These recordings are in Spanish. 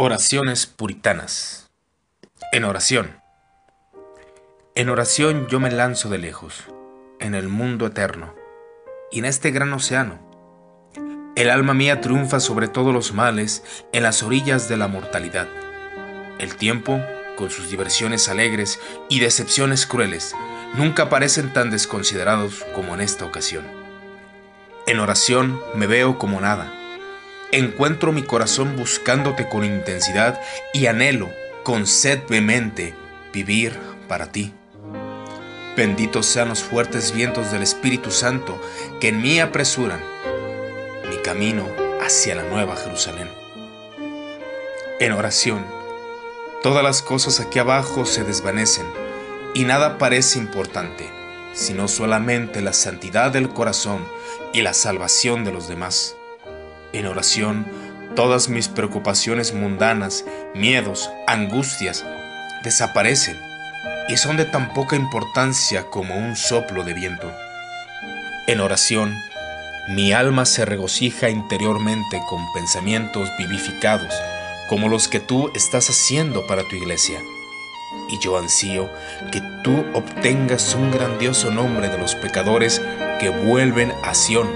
Oraciones puritanas. En oración. En oración yo me lanzo de lejos, en el mundo eterno, y en este gran océano. El alma mía triunfa sobre todos los males en las orillas de la mortalidad. El tiempo, con sus diversiones alegres y decepciones crueles, nunca parecen tan desconsiderados como en esta ocasión. En oración me veo como nada encuentro mi corazón buscándote con intensidad y anhelo con sed vehemente vivir para ti. Benditos sean los fuertes vientos del Espíritu Santo que en mí apresuran mi camino hacia la nueva Jerusalén. En oración, todas las cosas aquí abajo se desvanecen y nada parece importante, sino solamente la santidad del corazón y la salvación de los demás. En oración, todas mis preocupaciones mundanas, miedos, angustias, desaparecen y son de tan poca importancia como un soplo de viento. En oración, mi alma se regocija interiormente con pensamientos vivificados, como los que tú estás haciendo para tu iglesia. Y yo ansío que tú obtengas un grandioso nombre de los pecadores que vuelven a Sión.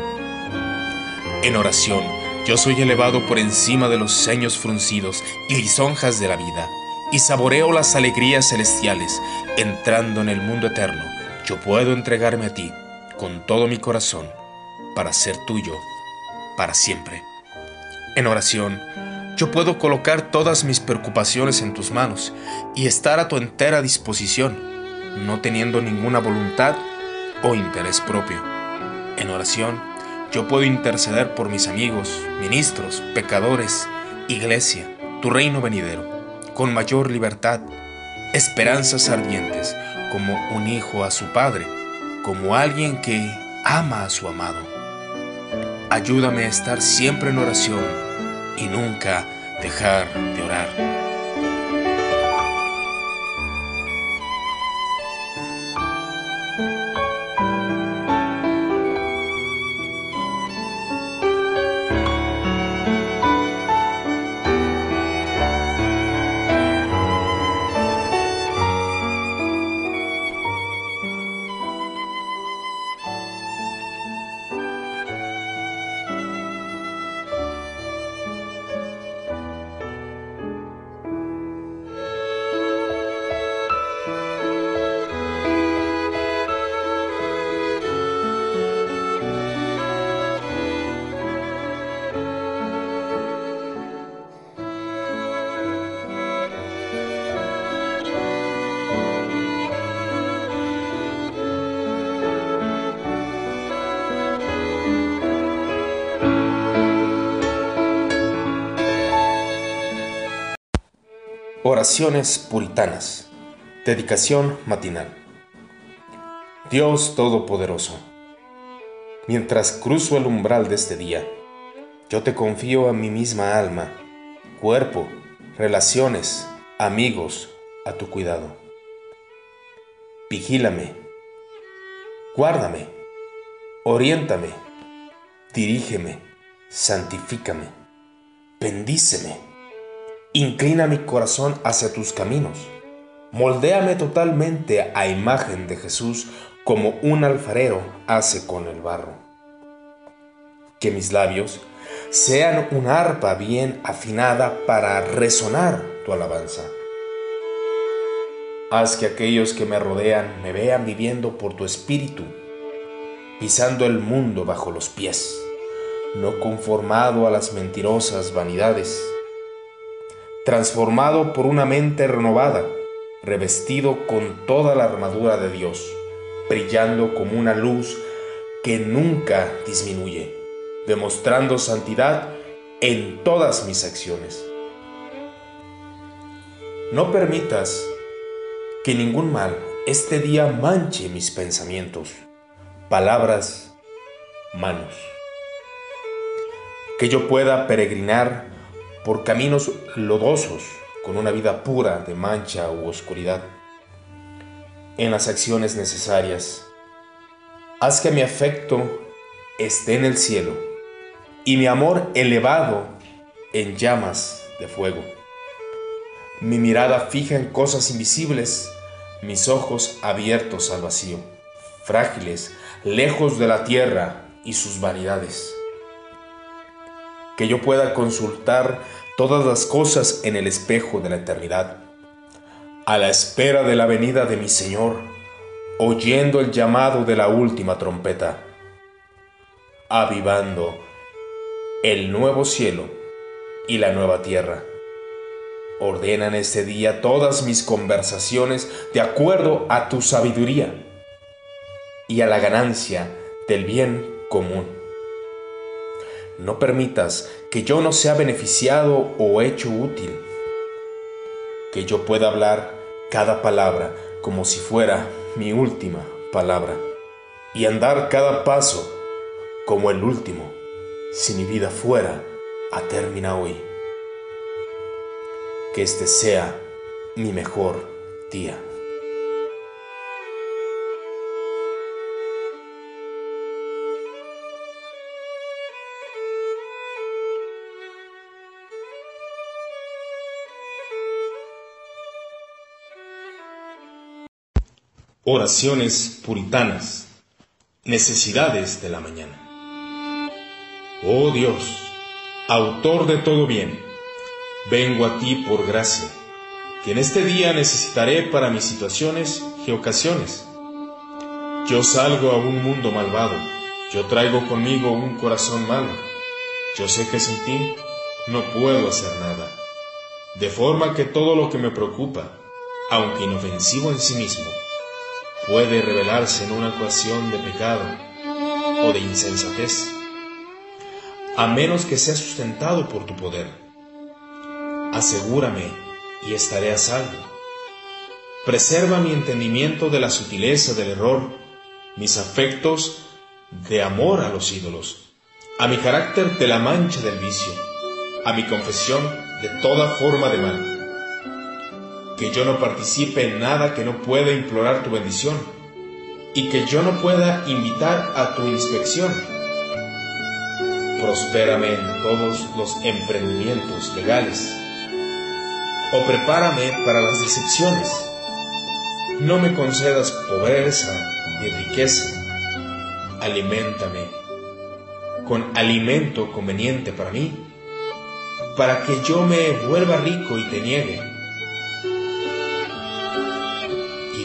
En oración, yo soy elevado por encima de los ceños fruncidos y lisonjas de la vida, y saboreo las alegrías celestiales. Entrando en el mundo eterno, yo puedo entregarme a ti con todo mi corazón para ser tuyo para siempre. En oración, yo puedo colocar todas mis preocupaciones en tus manos y estar a tu entera disposición, no teniendo ninguna voluntad o interés propio. En oración, yo puedo interceder por mis amigos, ministros, pecadores, iglesia, tu reino venidero, con mayor libertad, esperanzas ardientes, como un hijo a su padre, como alguien que ama a su amado. Ayúdame a estar siempre en oración y nunca dejar de orar. Oraciones puritanas. Dedicación matinal. Dios Todopoderoso, mientras cruzo el umbral de este día, yo te confío a mi misma alma, cuerpo, relaciones, amigos, a tu cuidado. Vigílame, guárdame, oriéntame, dirígeme, santifícame, bendíceme Inclina mi corazón hacia tus caminos. Moldéame totalmente a imagen de Jesús como un alfarero hace con el barro. Que mis labios sean una arpa bien afinada para resonar tu alabanza. Haz que aquellos que me rodean me vean viviendo por tu espíritu, pisando el mundo bajo los pies, no conformado a las mentirosas vanidades transformado por una mente renovada, revestido con toda la armadura de Dios, brillando como una luz que nunca disminuye, demostrando santidad en todas mis acciones. No permitas que ningún mal este día manche mis pensamientos, palabras, manos. Que yo pueda peregrinar por caminos lodosos, con una vida pura de mancha u oscuridad. En las acciones necesarias, haz que mi afecto esté en el cielo y mi amor elevado en llamas de fuego. mi mirada fija en cosas invisibles, mis ojos abiertos al vacío, frágiles, lejos de la tierra y sus vanidades. Que yo pueda consultar todas las cosas en el espejo de la eternidad, a la espera de la venida de mi Señor, oyendo el llamado de la última trompeta, avivando el nuevo cielo y la nueva tierra. Ordenan este día todas mis conversaciones de acuerdo a tu sabiduría y a la ganancia del bien común. No permitas que yo no sea beneficiado o hecho útil, que yo pueda hablar cada palabra como si fuera mi última palabra y andar cada paso como el último si mi vida fuera a terminar hoy. Que este sea mi mejor día. Oraciones puritanas. Necesidades de la mañana. Oh Dios, autor de todo bien, vengo a ti por gracia, que en este día necesitaré para mis situaciones y ocasiones. Yo salgo a un mundo malvado, yo traigo conmigo un corazón malo. Yo sé que sin ti no puedo hacer nada, de forma que todo lo que me preocupa, aunque inofensivo en sí mismo, puede revelarse en una ecuación de pecado o de insensatez, a menos que sea sustentado por tu poder. Asegúrame y estaré a salvo. Preserva mi entendimiento de la sutileza del error, mis afectos de amor a los ídolos, a mi carácter de la mancha del vicio, a mi confesión de toda forma de mal que yo no participe en nada que no pueda implorar tu bendición y que yo no pueda invitar a tu inspección. Prospérame en todos los emprendimientos legales o prepárame para las decepciones. No me concedas pobreza ni riqueza. Aliméntame con alimento conveniente para mí, para que yo me vuelva rico y te niegue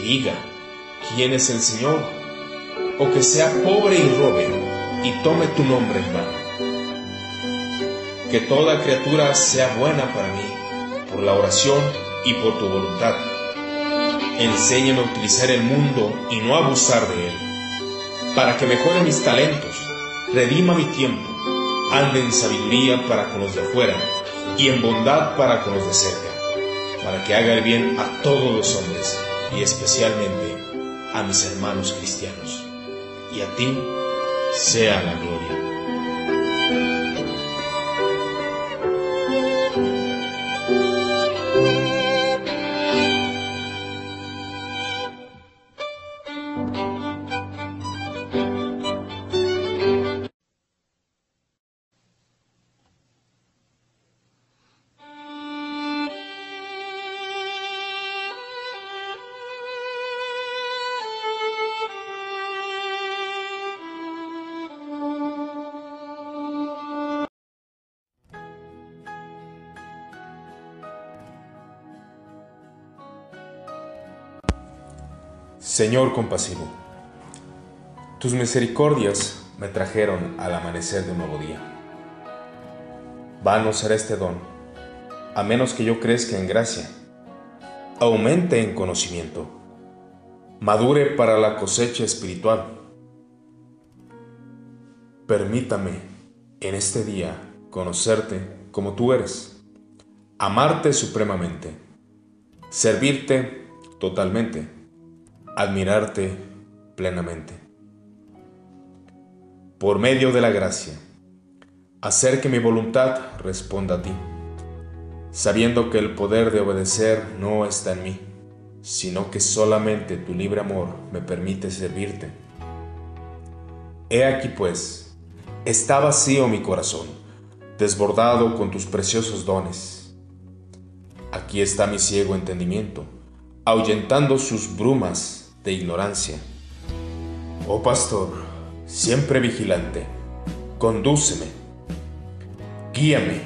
diga quién es el Señor, o que sea pobre y robe y tome tu nombre en vano. Que toda criatura sea buena para mí por la oración y por tu voluntad. Enséñame a utilizar el mundo y no abusar de él, para que mejore mis talentos, redima mi tiempo, ande en sabiduría para con los de afuera y en bondad para con los de cerca, para que haga el bien a todos los hombres y especialmente a mis hermanos cristianos. Y a ti sea la gloria. Señor compasivo, tus misericordias me trajeron al amanecer de un nuevo día. Vano será este don, a menos que yo crezca en gracia, aumente en conocimiento, madure para la cosecha espiritual. Permítame en este día conocerte como tú eres, amarte supremamente, servirte totalmente admirarte plenamente. Por medio de la gracia, hacer que mi voluntad responda a ti, sabiendo que el poder de obedecer no está en mí, sino que solamente tu libre amor me permite servirte. He aquí pues, está vacío mi corazón, desbordado con tus preciosos dones. Aquí está mi ciego entendimiento, ahuyentando sus brumas de ignorancia. Oh pastor, siempre vigilante, condúceme, guíame,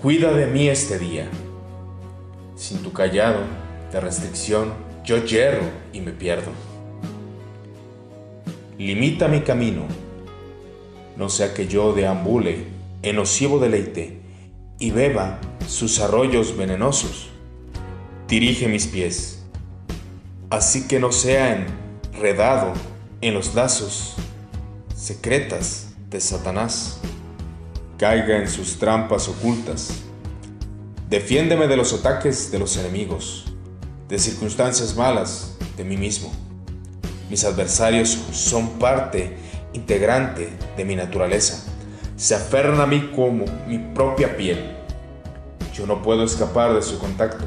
cuida de mí este día. Sin tu callado de restricción, yo yerro y me pierdo. Limita mi camino, no sea que yo deambule en nocivo deleite y beba sus arroyos venenosos. Dirige mis pies, así que no sea enredado en los lazos secretas de Satanás, caiga en sus trampas ocultas. Defiéndeme de los ataques de los enemigos, de circunstancias malas de mí mismo. Mis adversarios son parte integrante de mi naturaleza. Se aferran a mí como mi propia piel. Yo no puedo escapar de su contacto.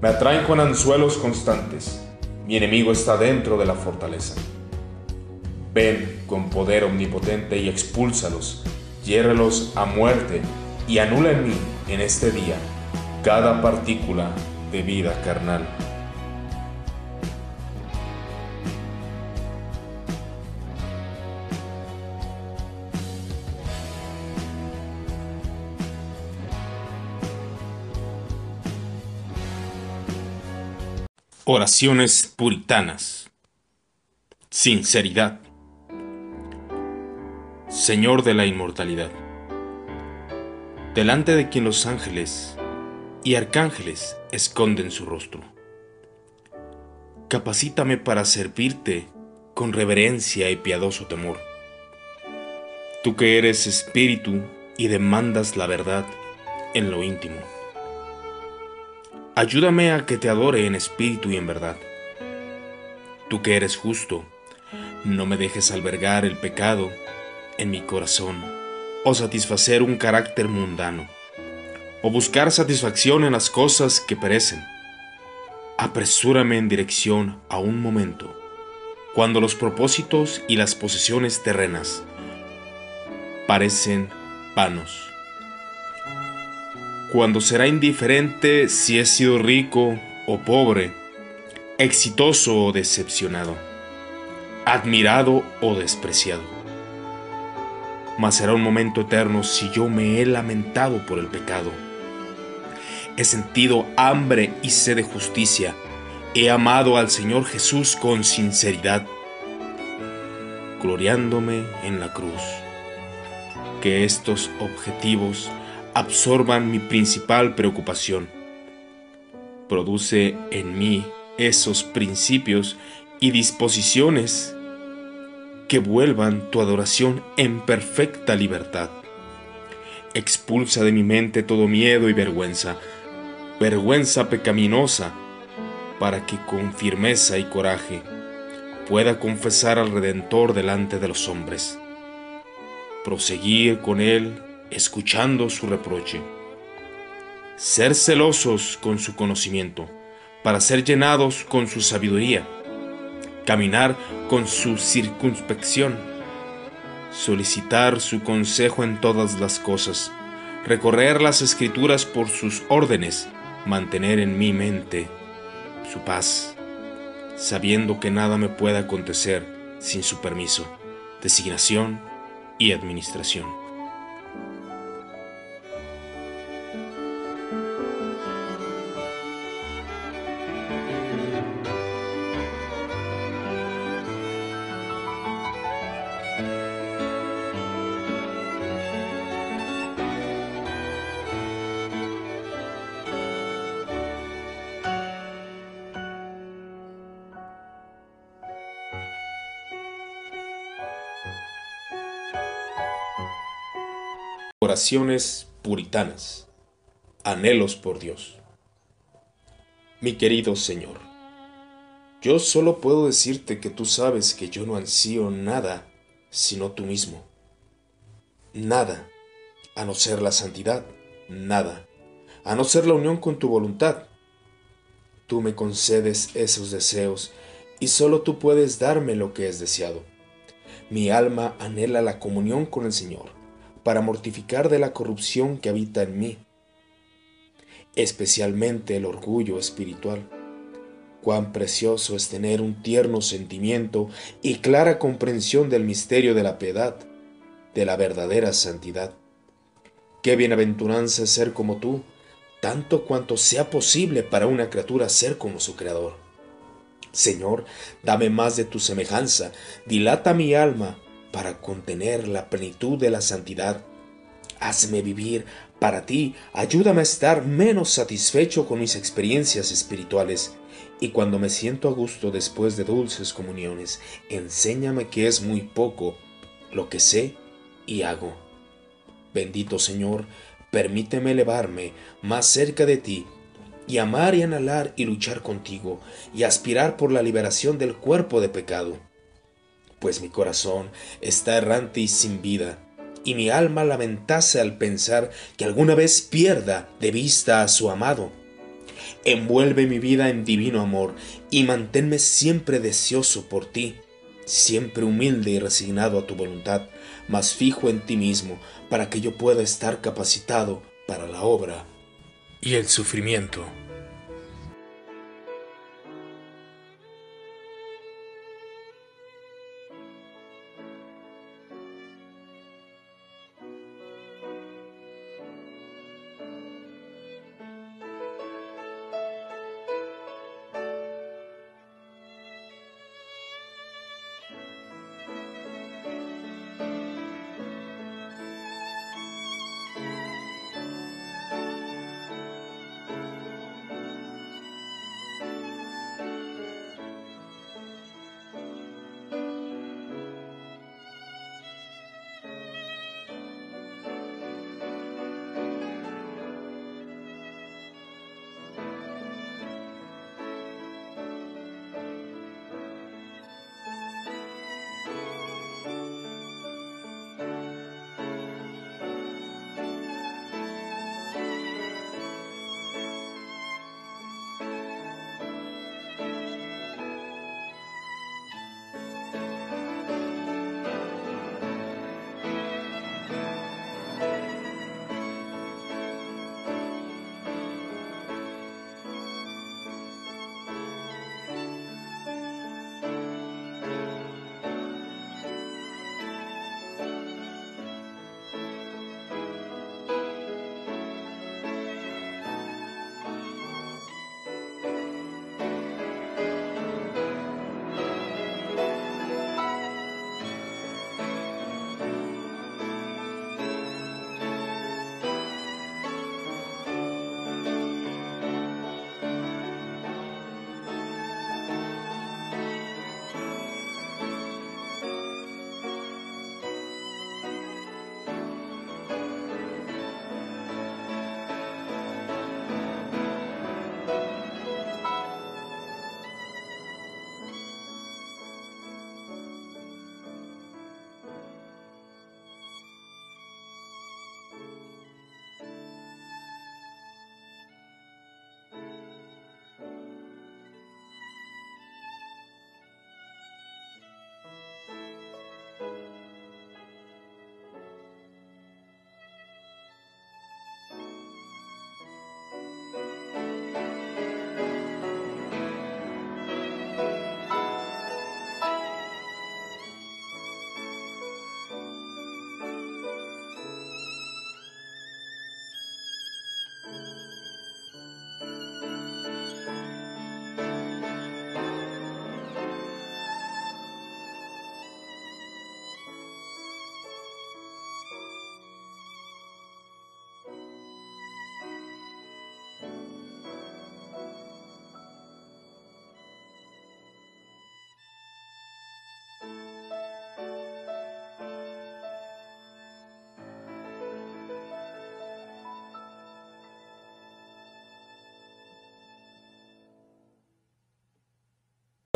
Me atraen con anzuelos constantes. Mi enemigo está dentro de la fortaleza. Ven con poder omnipotente y expúlsalos, hiérrelos a muerte y anula en mí, en este día, cada partícula de vida carnal. Oraciones puritanas. Sinceridad. Señor de la inmortalidad. Delante de quien los ángeles y arcángeles esconden su rostro. Capacítame para servirte con reverencia y piadoso temor. Tú que eres espíritu y demandas la verdad en lo íntimo. Ayúdame a que te adore en espíritu y en verdad. Tú que eres justo, no me dejes albergar el pecado en mi corazón o satisfacer un carácter mundano o buscar satisfacción en las cosas que perecen. Apresúrame en dirección a un momento, cuando los propósitos y las posesiones terrenas parecen vanos cuando será indiferente si he sido rico o pobre, exitoso o decepcionado, admirado o despreciado. Mas será un momento eterno si yo me he lamentado por el pecado. He sentido hambre y sed de justicia. He amado al Señor Jesús con sinceridad, gloriándome en la cruz. Que estos objetivos absorban mi principal preocupación. Produce en mí esos principios y disposiciones que vuelvan tu adoración en perfecta libertad. Expulsa de mi mente todo miedo y vergüenza, vergüenza pecaminosa, para que con firmeza y coraje pueda confesar al Redentor delante de los hombres, proseguir con Él escuchando su reproche. Ser celosos con su conocimiento, para ser llenados con su sabiduría. Caminar con su circunspección. Solicitar su consejo en todas las cosas. Recorrer las escrituras por sus órdenes. Mantener en mi mente su paz, sabiendo que nada me puede acontecer sin su permiso, designación y administración. Puritanas. Anhelos por Dios. Mi querido Señor, yo solo puedo decirte que tú sabes que yo no ansío nada sino tú mismo. Nada, a no ser la santidad, nada, a no ser la unión con tu voluntad. Tú me concedes esos deseos y solo tú puedes darme lo que es deseado. Mi alma anhela la comunión con el Señor para mortificar de la corrupción que habita en mí. especialmente el orgullo espiritual. Cuán precioso es tener un tierno sentimiento y clara comprensión del misterio de la piedad, de la verdadera santidad. Qué bienaventuranza es ser como tú, tanto cuanto sea posible para una criatura ser como su Creador. Señor, dame más de tu semejanza, dilata mi alma para contener la plenitud de la santidad. Hazme vivir para ti, ayúdame a estar menos satisfecho con mis experiencias espirituales y cuando me siento a gusto después de dulces comuniones, enséñame que es muy poco lo que sé y hago. Bendito Señor, permíteme elevarme más cerca de ti y amar y anhelar y luchar contigo y aspirar por la liberación del cuerpo de pecado. Pues mi corazón está errante y sin vida, y mi alma lamentase al pensar que alguna vez pierda de vista a su amado Envuelve mi vida en divino amor y manténme siempre deseoso por ti, siempre humilde y resignado a tu voluntad, mas fijo en ti mismo, para que yo pueda estar capacitado para la obra y el sufrimiento.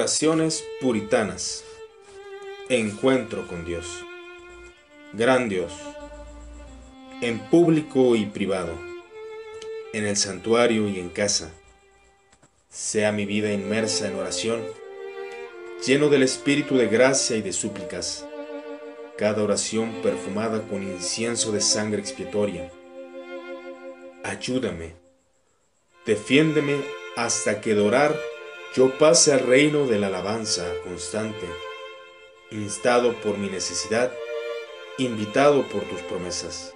Oraciones puritanas. Encuentro con Dios. Gran Dios. En público y privado. En el santuario y en casa. Sea mi vida inmersa en oración, lleno del espíritu de gracia y de súplicas. Cada oración perfumada con incienso de sangre expiatoria. Ayúdame, Defiéndeme hasta que dorar yo pase al reino de la alabanza constante, instado por mi necesidad, invitado por tus promesas,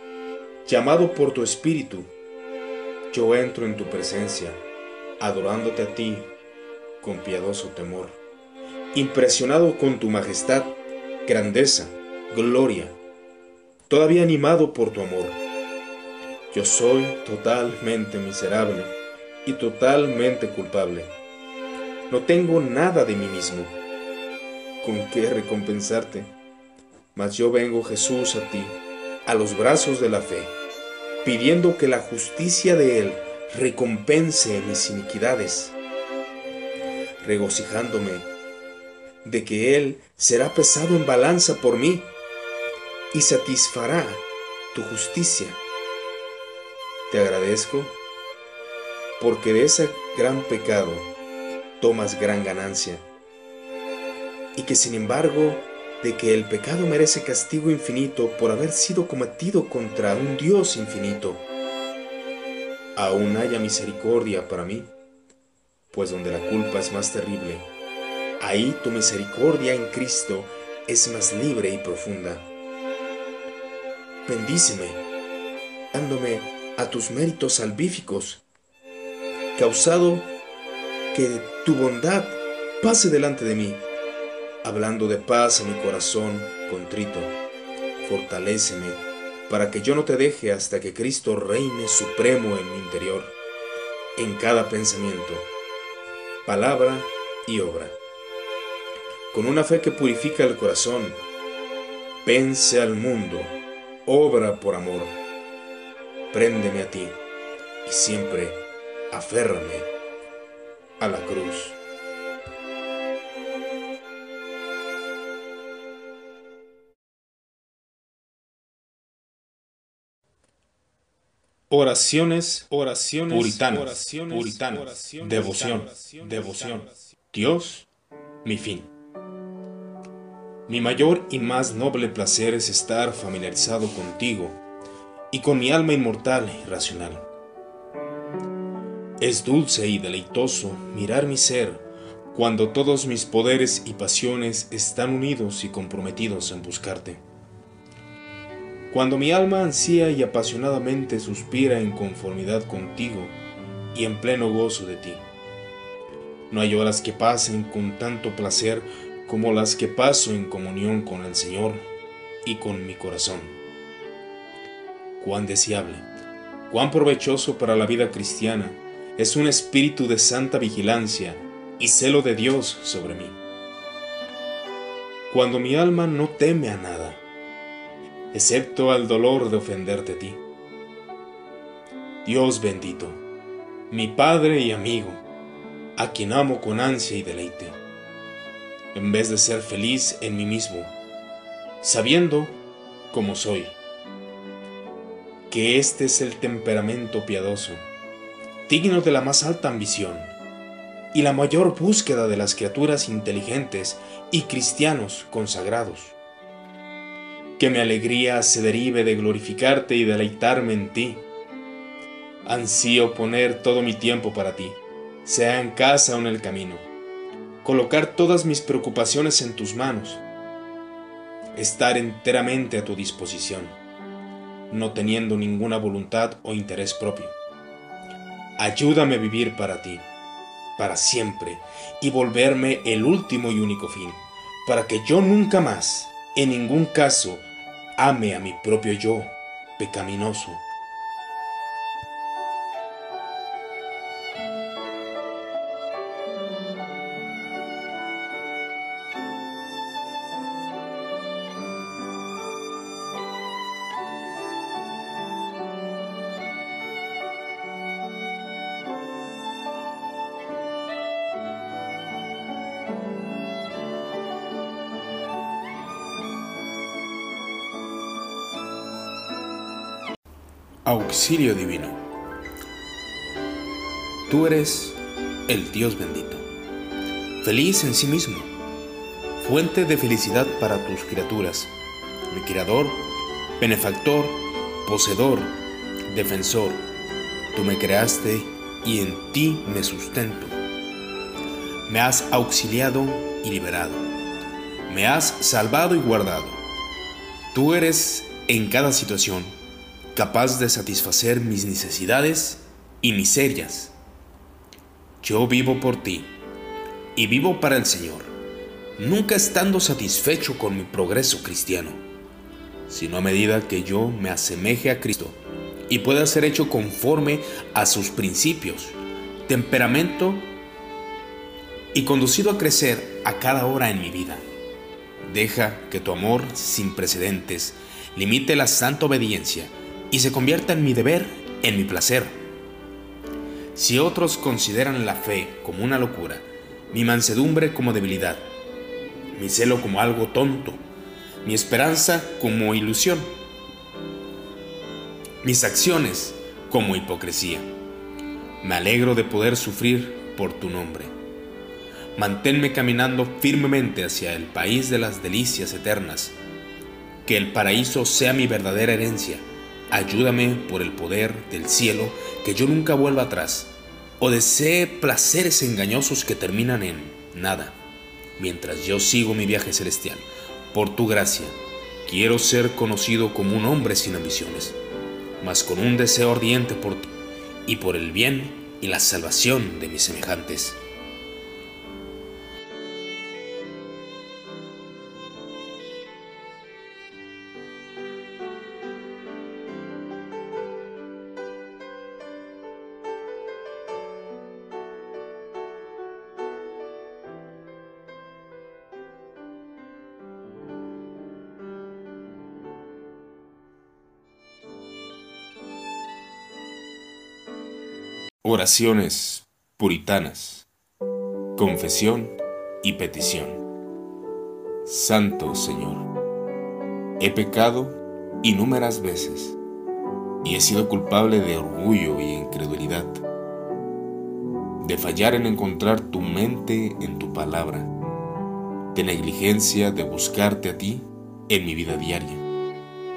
llamado por tu espíritu, yo entro en tu presencia, adorándote a ti con piadoso temor, impresionado con tu majestad, grandeza, gloria, todavía animado por tu amor. Yo soy totalmente miserable y totalmente culpable no tengo nada de mí mismo con qué recompensarte. Mas yo vengo, Jesús, a ti, a los brazos de la fe, pidiendo que la justicia de Él recompense mis iniquidades, regocijándome de que Él será pesado en balanza por mí y satisfará tu justicia. Te agradezco porque de ese gran pecado tomas gran ganancia. Y que sin embargo, de que el pecado merece castigo infinito por haber sido cometido contra un Dios infinito, aún haya misericordia para mí, pues donde la culpa es más terrible, ahí tu misericordia en Cristo es más libre y profunda. Bendíceme, dándome a tus méritos salvíficos, causado que tu bondad pase delante de mí, hablando de paz a mi corazón contrito. Fortaléceme para que yo no te deje hasta que Cristo reine supremo en mi interior, en cada pensamiento, palabra y obra. Con una fe que purifica el corazón, pense al mundo, obra por amor. Préndeme a ti y siempre aférrame a la cruz. Oraciones, oraciones, puritanas, oraciones, puritanas, devoción, devoción. Dios, mi fin. Mi mayor y más noble placer es estar familiarizado contigo y con mi alma inmortal y racional es dulce y deleitoso mirar mi ser cuando todos mis poderes y pasiones están unidos y comprometidos en buscarte. Cuando mi alma ansía y apasionadamente suspira en conformidad contigo y en pleno gozo de ti. No hay horas que pasen con tanto placer como las que paso en comunión con el Señor y con mi corazón. Cuán deseable, cuán provechoso para la vida cristiana es un espíritu de santa vigilancia y celo de Dios sobre mí. Cuando mi alma no teme a nada, excepto al dolor de ofenderte a ti. Dios bendito, mi Padre y amigo, a quien amo con ansia y deleite, en vez de ser feliz en mí mismo, sabiendo como soy, que este es el temperamento piadoso digno de la más alta ambición y la mayor búsqueda de las criaturas inteligentes y cristianos consagrados. Que mi alegría se derive de glorificarte y deleitarme en ti. Ansío poner todo mi tiempo para ti, sea en casa o en el camino. Colocar todas mis preocupaciones en tus manos. Estar enteramente a tu disposición, no teniendo ninguna voluntad o interés propio Ayúdame a vivir para ti, para siempre, y volverme el último y único fin, para que yo nunca más, en ningún caso, ame a mi propio yo, pecaminoso, Auxilio Divino. Tú eres el Dios bendito, feliz en sí mismo, fuente de felicidad para tus criaturas, mi Creador, benefactor, poseedor, defensor. Tú me creaste y en ti me sustento. Me has auxiliado y liberado. Me has salvado y guardado. Tú eres en cada situación capaz de satisfacer mis necesidades y miserias. Yo vivo por ti y vivo para el Señor, nunca estando satisfecho con mi progreso cristiano, sino a medida que yo me asemeje a Cristo y pueda ser hecho conforme a sus principios, temperamento y conducido a crecer a cada hora en mi vida. Deja que tu amor sin precedentes limite la santa obediencia y se convierta en mi deber, en mi placer. Si otros consideran la fe como una locura, mi mansedumbre como debilidad, mi celo como algo tonto, mi esperanza como ilusión, mis acciones como hipocresía. Me alegro de poder sufrir por tu nombre. Manténme caminando firmemente hacia el país de las delicias eternas. Que el paraíso sea mi verdadera herencia. Ayúdame por el poder del cielo que yo nunca vuelva atrás o desee placeres engañosos que terminan en nada, mientras yo sigo mi viaje celestial. Por tu gracia, quiero ser conocido como un hombre sin ambiciones, mas con un deseo ardiente por ti y por el bien y la salvación de mis semejantes. Oraciones puritanas, confesión y petición. Santo Señor, he pecado innúmeras veces y he sido culpable de orgullo y incredulidad, de fallar en encontrar tu mente en tu palabra, de negligencia de buscarte a ti en mi vida diaria.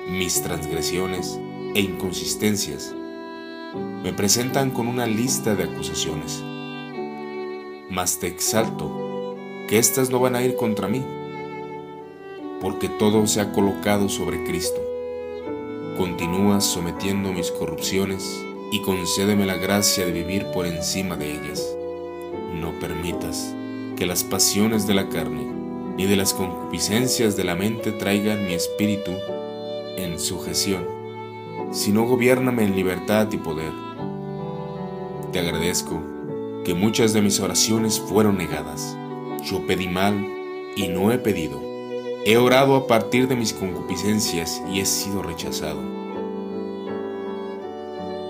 Mis transgresiones e inconsistencias me presentan con una lista de acusaciones. Mas te exalto que éstas no van a ir contra mí, porque todo se ha colocado sobre Cristo. Continúa sometiendo mis corrupciones y concédeme la gracia de vivir por encima de ellas. No permitas que las pasiones de la carne ni de las concupiscencias de la mente traigan mi espíritu en sujeción, sino gobiername en libertad y poder te agradezco que muchas de mis oraciones fueron negadas. Yo pedí mal y no he pedido. He orado a partir de mis concupiscencias y he sido rechazado.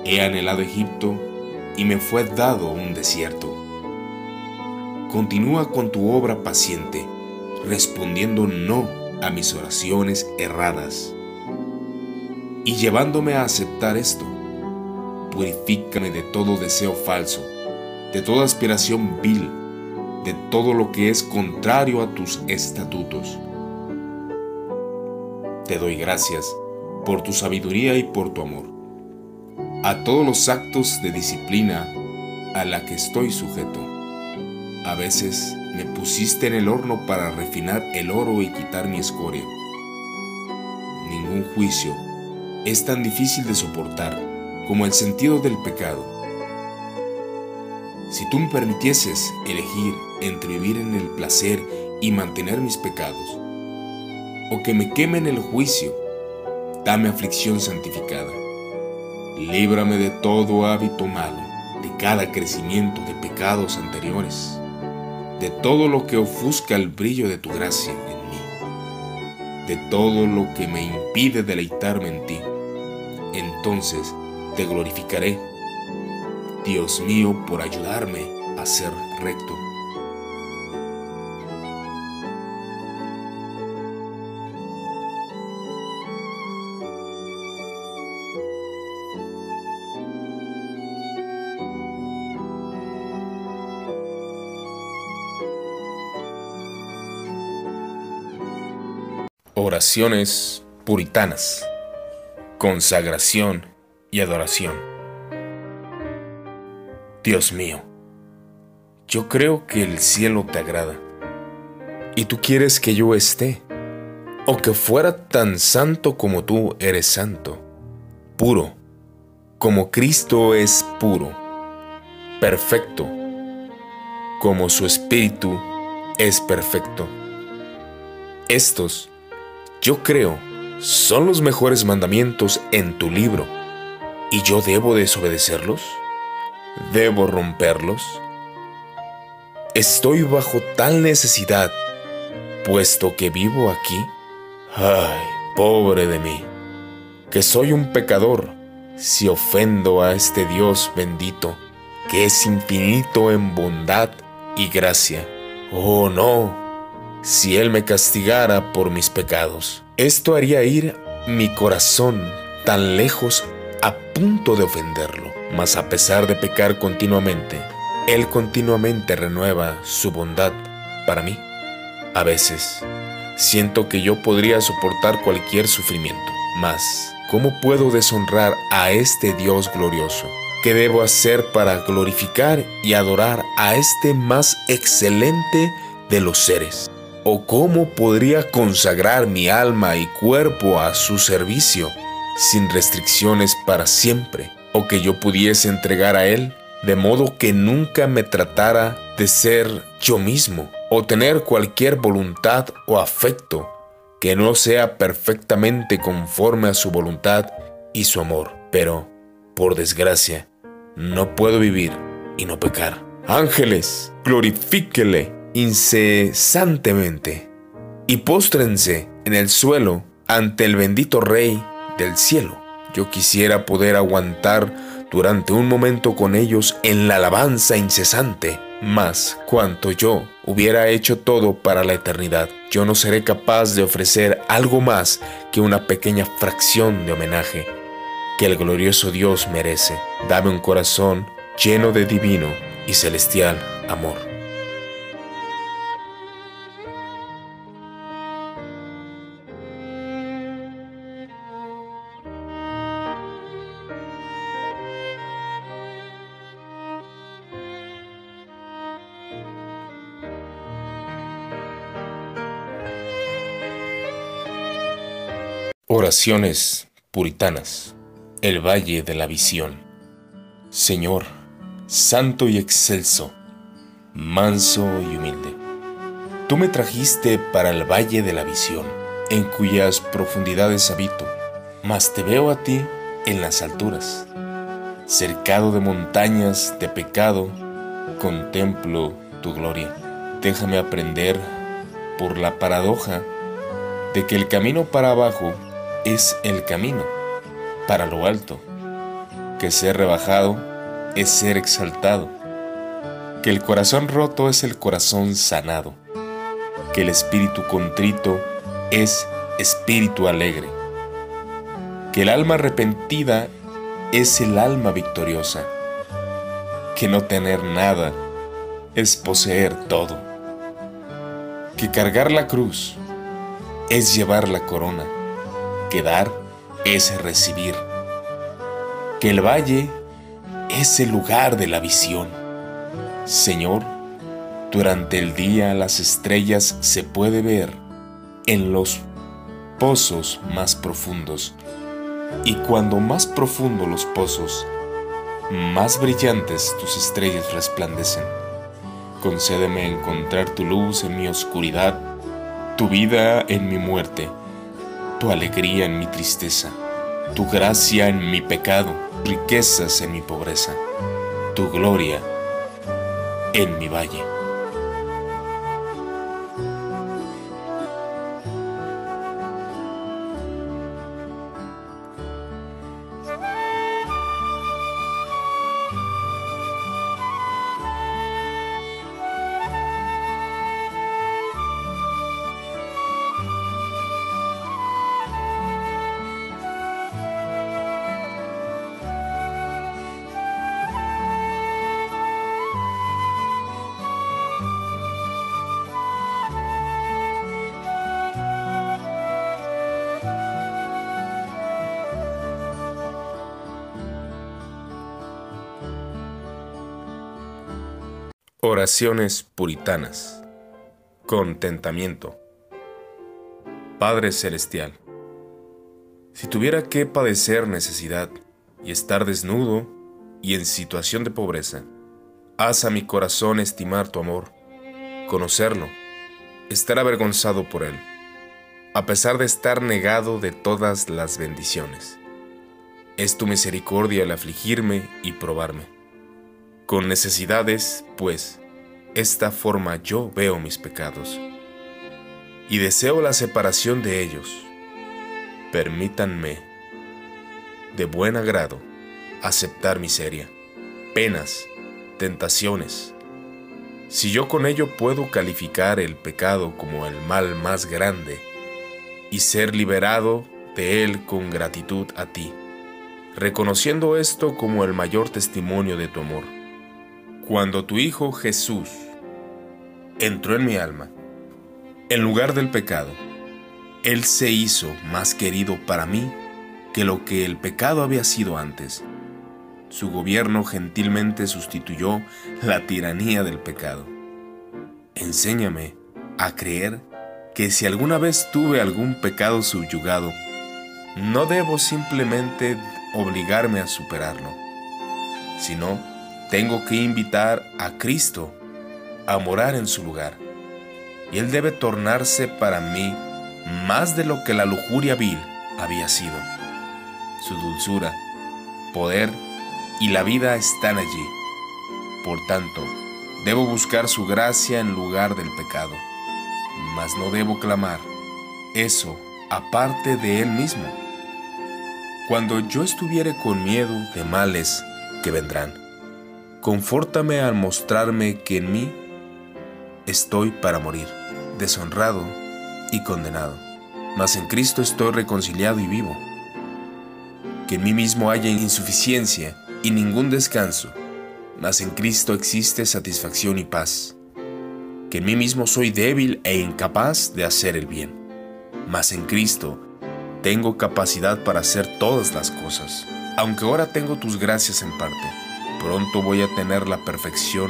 He anhelado Egipto y me fue dado un desierto. Continúa con tu obra paciente, respondiendo no a mis oraciones erradas y llevándome a aceptar esto purifícame de todo deseo falso, de toda aspiración vil, de todo lo que es contrario a tus estatutos. Te doy gracias por tu sabiduría y por tu amor, a todos los actos de disciplina a la que estoy sujeto. A veces me pusiste en el horno para refinar el oro y quitar mi escoria. Ningún juicio es tan difícil de soportar como el sentido del pecado. Si tú me permitieses elegir entre vivir en el placer y mantener mis pecados, o que me queme en el juicio, dame aflicción santificada. Líbrame de todo hábito malo, de cada crecimiento de pecados anteriores, de todo lo que ofusca el brillo de tu gracia en mí, de todo lo que me impide deleitarme en ti. Entonces, te glorificaré, Dios mío, por ayudarme a ser recto. Oraciones puritanas. Consagración y adoración. Dios mío, yo creo que el cielo te agrada y tú quieres que yo esté, o que fuera tan santo como tú eres santo, puro, como Cristo es puro, perfecto, como su espíritu es perfecto. Estos, yo creo, son los mejores mandamientos en tu libro, y yo debo desobedecerlos, debo romperlos. Estoy bajo tal necesidad puesto que vivo aquí? Ay, pobre de mí, que soy un pecador si ofendo a este Dios bendito, que es infinito en bondad y gracia. Oh no, si Él me castigara por mis pecados, esto haría ir mi corazón tan lejos a punto de ofenderlo. Mas a pesar de pecar continuamente, Él continuamente renueva su bondad para mí. A veces, siento que yo podría soportar cualquier sufrimiento, mas ¿cómo puedo deshonrar a este Dios glorioso? ¿Qué debo hacer para glorificar y adorar a este más excelente de los seres? ¿O cómo podría consagrar mi alma y cuerpo a su servicio sin restricciones para siempre? ¿O que yo pudiese entregar a Él de modo que nunca me tratara de ser yo mismo? o tener cualquier voluntad o afecto que no sea perfectamente conforme a su voluntad y su amor. Pero, por desgracia, no puedo vivir y no pecar. Ángeles, glorifíquele incesantemente y póstrense en el suelo ante el bendito Rey del cielo. Yo quisiera poder aguantar durante un momento con ellos en la alabanza incesante más cuanto yo hubiera hecho todo para la eternidad, yo no seré capaz de ofrecer algo más que una pequeña fracción de homenaje que el glorioso Dios merece. Dame un corazón lleno de divino y celestial amor. Puritanas. El Valle de la Visión. Señor, santo y excelso, manso y humilde, tú me trajiste para el Valle de la Visión, en cuyas profundidades habito, mas te veo a ti en las alturas. Cercado de montañas de pecado, contemplo tu gloria. Déjame aprender por la paradoja de que el camino para abajo es el camino. Para lo alto, que ser rebajado es ser exaltado, que el corazón roto es el corazón sanado, que el espíritu contrito es espíritu alegre, que el alma arrepentida es el alma victoriosa, que no tener nada es poseer todo, que cargar la cruz es llevar la corona, dar es recibir, que el valle es el lugar de la visión. Señor, durante el día las estrellas se puede ver en los pozos más profundos, y cuando más profundos los pozos, más brillantes tus estrellas resplandecen. Concédeme encontrar tu luz en mi oscuridad, tu vida en mi muerte tu alegría en mi tristeza, tu gracia en mi pecado, riquezas en mi pobreza, tu gloria en mi valle. Puritanas. Contentamiento. Padre Celestial, si tuviera que padecer necesidad y estar desnudo y en situación de pobreza, haz a mi corazón estimar tu amor, conocerlo, estar avergonzado por él, a pesar de estar negado de todas las bendiciones. Es tu misericordia el afligirme y probarme con necesidades, pues, esta forma yo veo mis pecados y deseo la separación de ellos. Permítanme, de buen agrado, aceptar miseria, penas, tentaciones. Si yo con ello puedo calificar el pecado como el mal más grande y ser liberado de él con gratitud a ti, reconociendo esto como el mayor testimonio de tu amor cuando tu Hijo Jesús entró en mi alma, en lugar del pecado, Él se hizo más querido para mí que lo que el pecado había sido antes. Su gobierno gentilmente sustituyó la tiranía del pecado. Enséñame a creer que si alguna vez tuve algún pecado subyugado, no debo simplemente obligarme a superarlo, sino tengo que invitar a Cristo a morar en su lugar. Y Él debe tornarse para mí más de lo que la lujuria vil había sido. Su dulzura, poder y la vida están allí. Por tanto, debo buscar su gracia en lugar del pecado. Mas no debo clamar eso aparte de Él mismo. Cuando yo estuviere con miedo de males que vendrán Confórtame al mostrarme que en mí estoy para morir, deshonrado y condenado, mas en Cristo estoy reconciliado y vivo. Que en mí mismo haya insuficiencia y ningún descanso, mas en Cristo existe satisfacción y paz. Que en mí mismo soy débil e incapaz de hacer el bien, mas en Cristo tengo capacidad para hacer todas las cosas, aunque ahora tengo tus gracias en parte Pronto voy a tener la perfección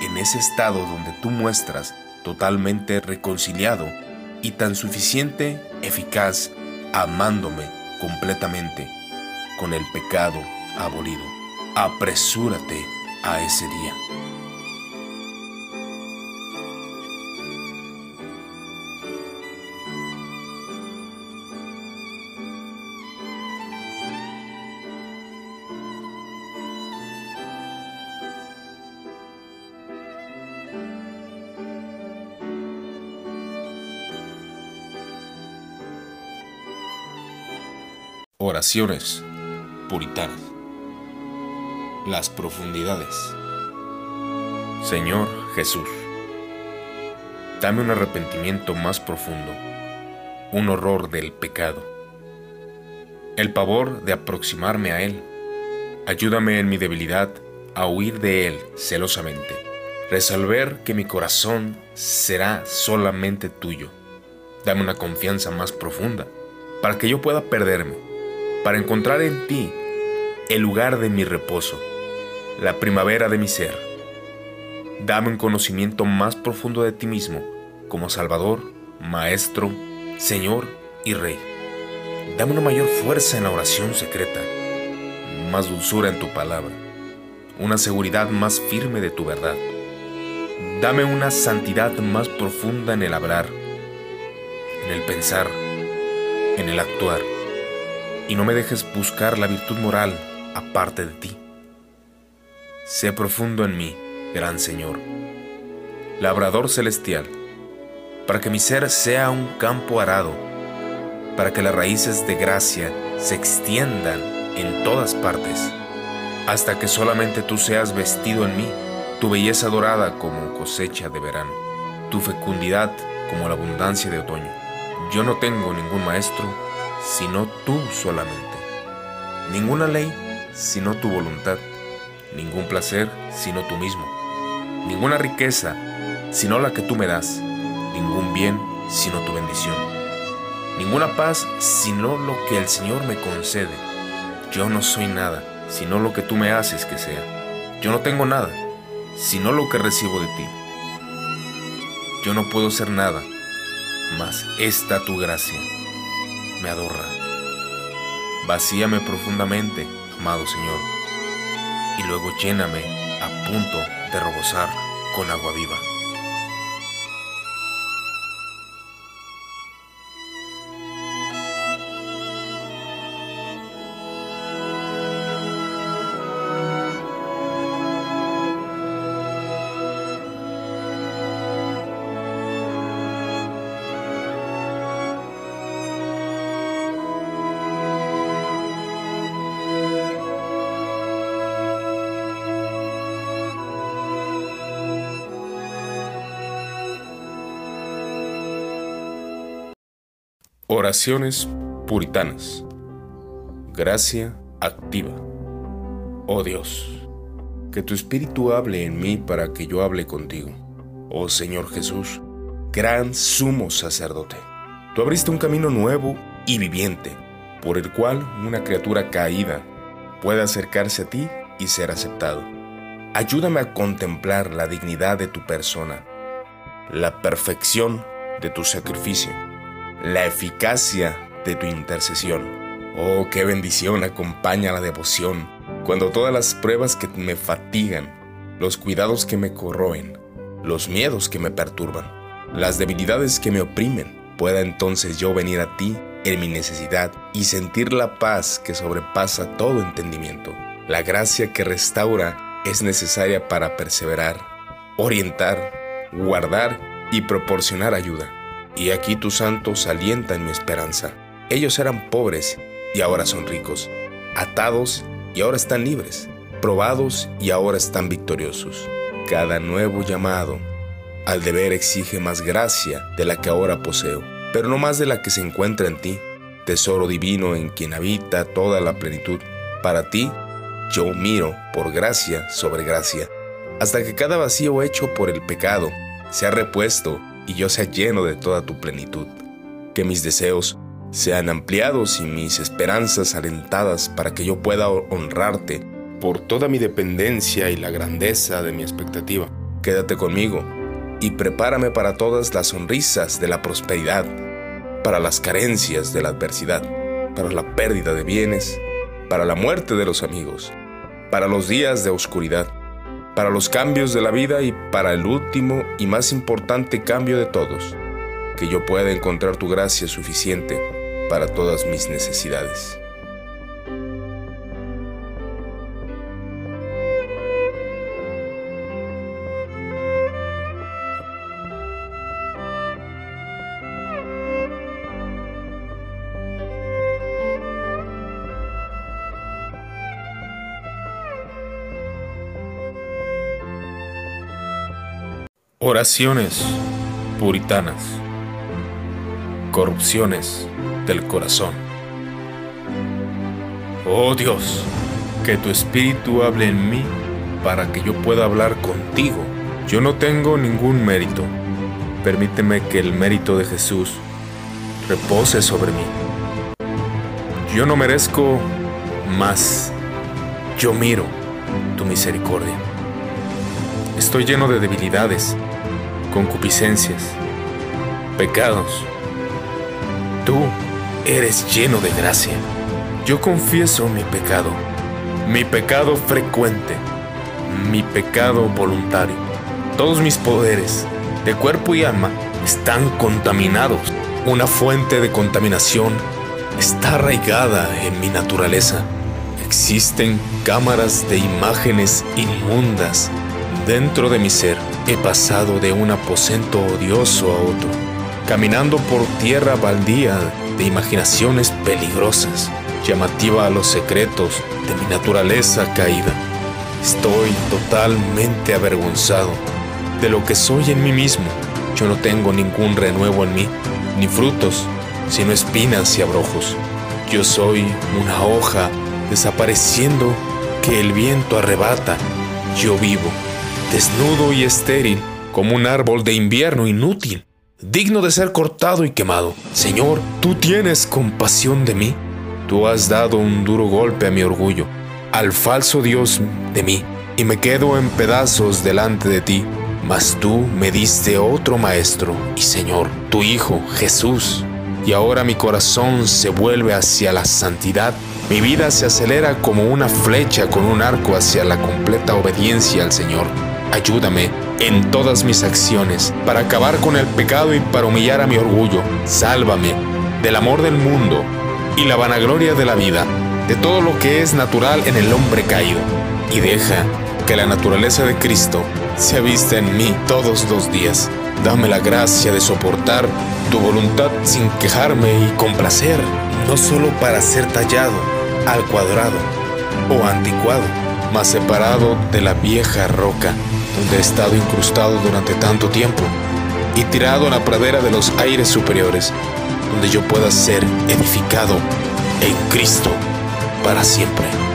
en ese estado donde tú muestras totalmente reconciliado y tan suficiente, eficaz, amándome completamente, con el pecado abolido. Apresúrate a ese día. Oraciones puritanas. Las profundidades. Señor Jesús, dame un arrepentimiento más profundo, un horror del pecado, el pavor de aproximarme a Él. Ayúdame en mi debilidad a huir de Él celosamente, resolver que mi corazón será solamente tuyo. Dame una confianza más profunda para que yo pueda perderme para encontrar en ti el lugar de mi reposo, la primavera de mi ser. Dame un conocimiento más profundo de ti mismo como Salvador, Maestro, Señor y Rey. Dame una mayor fuerza en la oración secreta, más dulzura en tu palabra, una seguridad más firme de tu verdad. Dame una santidad más profunda en el hablar, en el pensar, en el actuar y no me dejes buscar la virtud moral aparte de ti. Sé profundo en mí, gran Señor, labrador celestial, para que mi ser sea un campo arado, para que las raíces de gracia se extiendan en todas partes, hasta que solamente tú seas vestido en mí, tu belleza dorada como cosecha de verano, tu fecundidad como la abundancia de otoño. Yo no tengo ningún maestro sino tú solamente. Ninguna ley, sino tu voluntad. Ningún placer, sino tú mismo. Ninguna riqueza, sino la que tú me das. Ningún bien, sino tu bendición. Ninguna paz, sino lo que el Señor me concede. Yo no soy nada, sino lo que tú me haces que sea. Yo no tengo nada, sino lo que recibo de ti. Yo no puedo ser nada, mas esta tu gracia me adorra. Vacíame profundamente, amado Señor, y luego lléname a punto de rebosar con agua viva. Puritanas. Gracia activa. Oh Dios, que tu Espíritu hable en mí para que yo hable contigo. Oh Señor Jesús, gran sumo sacerdote. Tú abriste un camino nuevo y viviente, por el cual una criatura caída puede acercarse a ti y ser aceptado. Ayúdame a contemplar la dignidad de tu persona, la perfección de tu sacrificio la eficacia de tu intercesión. Oh, qué bendición acompaña la devoción, cuando todas las pruebas que me fatigan, los cuidados que me corroen, los miedos que me perturban, las debilidades que me oprimen, pueda entonces yo venir a ti en mi necesidad y sentir la paz que sobrepasa todo entendimiento. La gracia que restaura es necesaria para perseverar, orientar, guardar y proporcionar ayuda. Y aquí tus santos alientan mi esperanza. Ellos eran pobres y ahora son ricos, atados y ahora están libres, probados y ahora están victoriosos. Cada nuevo llamado al deber exige más gracia de la que ahora poseo, pero no más de la que se encuentra en ti, tesoro divino en quien habita toda la plenitud. Para ti, yo miro por gracia sobre gracia, hasta que cada vacío hecho por el pecado sea repuesto y yo sea lleno de toda tu plenitud. Que mis deseos sean ampliados y mis esperanzas alentadas para que yo pueda honrarte por toda mi dependencia y la grandeza de mi expectativa. Quédate conmigo y prepárame para todas las sonrisas de la prosperidad, para las carencias de la adversidad, para la pérdida de bienes, para la muerte de los amigos, para los días de oscuridad para los cambios de la vida y para el último y más importante cambio de todos, que yo pueda encontrar tu gracia suficiente para todas mis necesidades. Oraciones puritanas. Corrupciones del corazón. Oh Dios, que tu espíritu hable en mí para que yo pueda hablar contigo. Yo no tengo ningún mérito. Permíteme que el mérito de Jesús repose sobre mí. Yo no merezco más. Yo miro tu misericordia. Estoy lleno de debilidades concupiscencias, pecados. Tú eres lleno de gracia. Yo confieso mi pecado, mi pecado frecuente, mi pecado voluntario. Todos mis poderes, de cuerpo y alma, están contaminados. Una fuente de contaminación está arraigada en mi naturaleza. Existen cámaras de imágenes inmundas dentro de mi ser he pasado de un aposento odioso a otro, caminando por tierra baldía de imaginaciones peligrosas, llamativa a los secretos de mi naturaleza caída. Estoy totalmente avergonzado de lo que soy en mí mismo. Yo no tengo ningún renuevo en mí, ni frutos, sino espinas y abrojos. Yo soy una hoja desapareciendo que el viento arrebata. Yo vivo desnudo y estéril, como un árbol de invierno inútil, digno de ser cortado y quemado. Señor, tú tienes compasión de mí. Tú has dado un duro golpe a mi orgullo, al falso Dios de mí, y me quedo en pedazos delante de ti. Mas tú me diste otro Maestro y Señor, tu Hijo, Jesús. Y ahora mi corazón se vuelve hacia la santidad. Mi vida se acelera como una flecha con un arco hacia la completa obediencia al Señor. Ayúdame en todas mis acciones para acabar con el pecado y para humillar a mi orgullo. Sálvame del amor del mundo y la vanagloria de la vida, de todo lo que es natural en el hombre caído. Y deja que la naturaleza de Cristo se vista en mí todos los días. Dame la gracia de soportar tu voluntad sin quejarme y complacer, no solo para ser tallado al cuadrado o anticuado, mas separado de la vieja roca donde he estado incrustado durante tanto tiempo y tirado a la pradera de los aires superiores, donde yo pueda ser edificado en Cristo para siempre.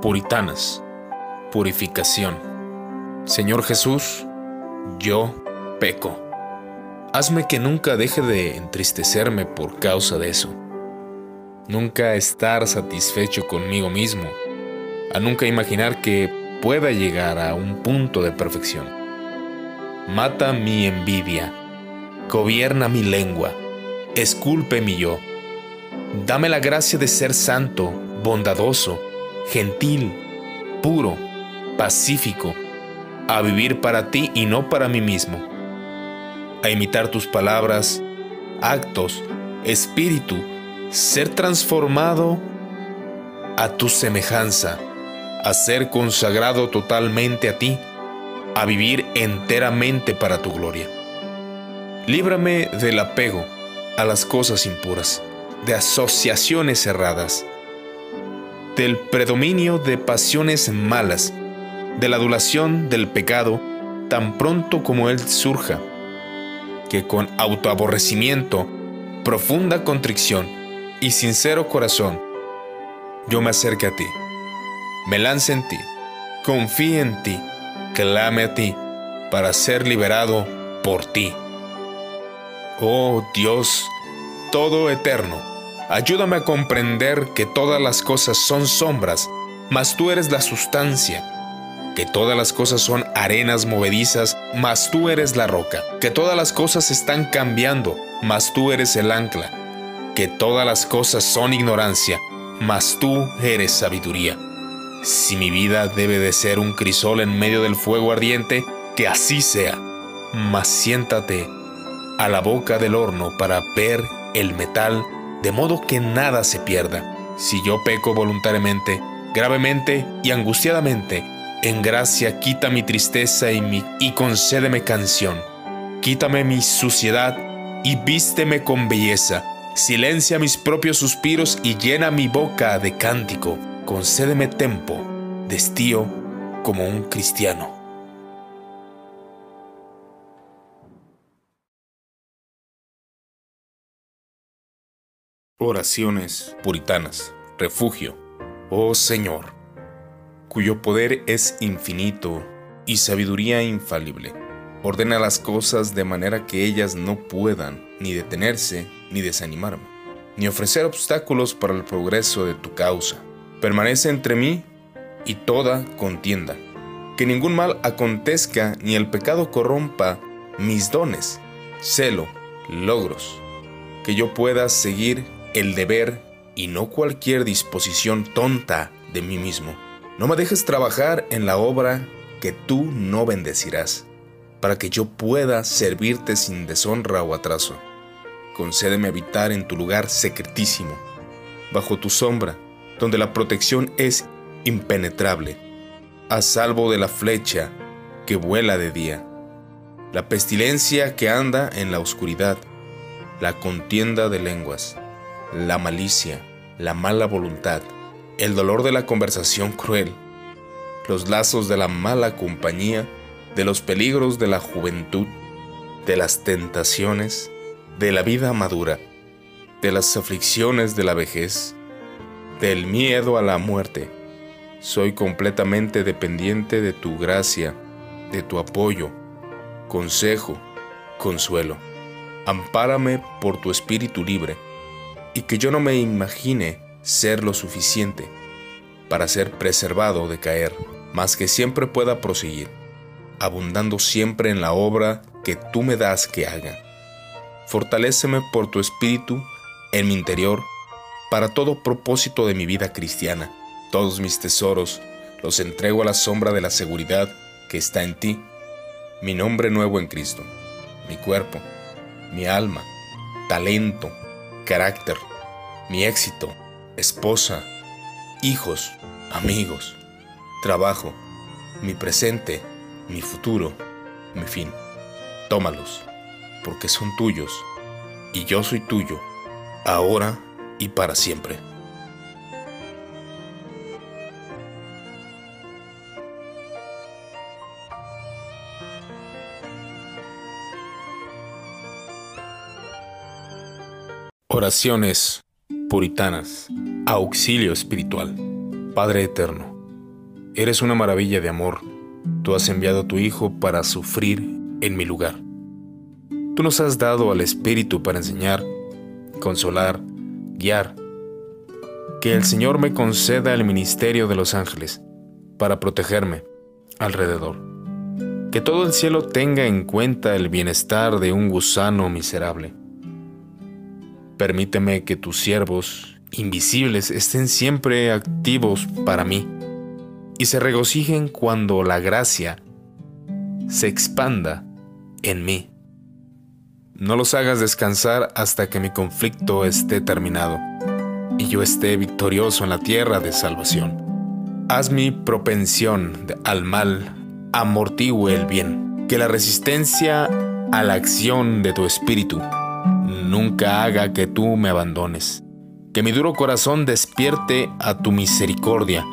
Puritanas. Purificación. Señor Jesús, yo peco. Hazme que nunca deje de entristecerme por causa de eso. Nunca estar satisfecho conmigo mismo. A nunca imaginar que pueda llegar a un punto de perfección. Mata mi envidia. Gobierna mi lengua. Esculpe mi yo. Dame la gracia de ser santo bondadoso, gentil, puro, pacífico, a vivir para ti y no para mí mismo, a imitar tus palabras, actos, espíritu, ser transformado a tu semejanza, a ser consagrado totalmente a ti, a vivir enteramente para tu gloria. Líbrame del apego a las cosas impuras, de asociaciones cerradas, del predominio de pasiones malas, de la adulación del pecado, tan pronto como él surja, que con autoaborrecimiento, profunda contrición y sincero corazón, yo me acerque a ti, me lance en ti, confíe en ti, clame a ti, para ser liberado por ti. Oh Dios, todo eterno, Ayúdame a comprender que todas las cosas son sombras, mas tú eres la sustancia. Que todas las cosas son arenas movedizas, mas tú eres la roca. Que todas las cosas están cambiando, mas tú eres el ancla. Que todas las cosas son ignorancia, mas tú eres sabiduría. Si mi vida debe de ser un crisol en medio del fuego ardiente, que así sea. Mas siéntate a la boca del horno para ver el metal de modo que nada se pierda. Si yo peco voluntariamente, gravemente y angustiadamente, en gracia quita mi tristeza y, mi, y concédeme canción. Quítame mi suciedad y vísteme con belleza. Silencia mis propios suspiros y llena mi boca de cántico. Concédeme tempo, destío como un cristiano. Oraciones puritanas. Refugio. Oh Señor, cuyo poder es infinito y sabiduría infalible. Ordena las cosas de manera que ellas no puedan ni detenerse ni desanimarme, ni ofrecer obstáculos para el progreso de tu causa. Permanece entre mí y toda contienda. Que ningún mal acontezca ni el pecado corrompa mis dones, celo, logros. Que yo pueda seguir el deber y no cualquier disposición tonta de mí mismo. No me dejes trabajar en la obra que tú no bendecirás, para que yo pueda servirte sin deshonra o atraso. Concédeme habitar en tu lugar secretísimo, bajo tu sombra, donde la protección es impenetrable, a salvo de la flecha que vuela de día, la pestilencia que anda en la oscuridad, la contienda de lenguas la malicia, la mala voluntad, el dolor de la conversación cruel, los lazos de la mala compañía de los peligros de la juventud, de las tentaciones, de la vida madura, de las aflicciones de la vejez, del miedo a la muerte. Soy completamente dependiente de tu gracia, de tu apoyo, consejo, consuelo. Ampárame por tu espíritu libre y que yo no me imagine ser lo suficiente para ser preservado de caer, mas que siempre pueda proseguir, abundando siempre en la obra que tú me das que haga. Fortaléceme por tu espíritu en mi interior para todo propósito de mi vida cristiana. Todos mis tesoros los entrego a la sombra de la seguridad que está en ti, mi nombre nuevo en Cristo, mi cuerpo, mi alma, talento, carácter, mi éxito, esposa, hijos, amigos, trabajo, mi presente, mi futuro, mi fin. Tómalos, porque son tuyos, y yo soy tuyo, ahora y para siempre. Oraciones puritanas, auxilio espiritual. Padre eterno, eres una maravilla de amor. Tú has enviado a tu Hijo para sufrir en mi lugar. Tú nos has dado al Espíritu para enseñar, consolar, guiar. Que el Señor me conceda el ministerio de los ángeles para protegerme alrededor. Que todo el cielo tenga en cuenta el bienestar de un gusano miserable Permíteme que tus siervos invisibles estén siempre activos para mí y se regocijen cuando la gracia se expanda en mí. No los hagas descansar hasta que mi conflicto esté terminado y yo esté victorioso en la tierra de salvación. Haz mi propensión al mal amortigüe el bien, que la resistencia a la acción de tu espíritu nunca haga que tú me abandones. Que mi duro corazón despierte a tu misericordia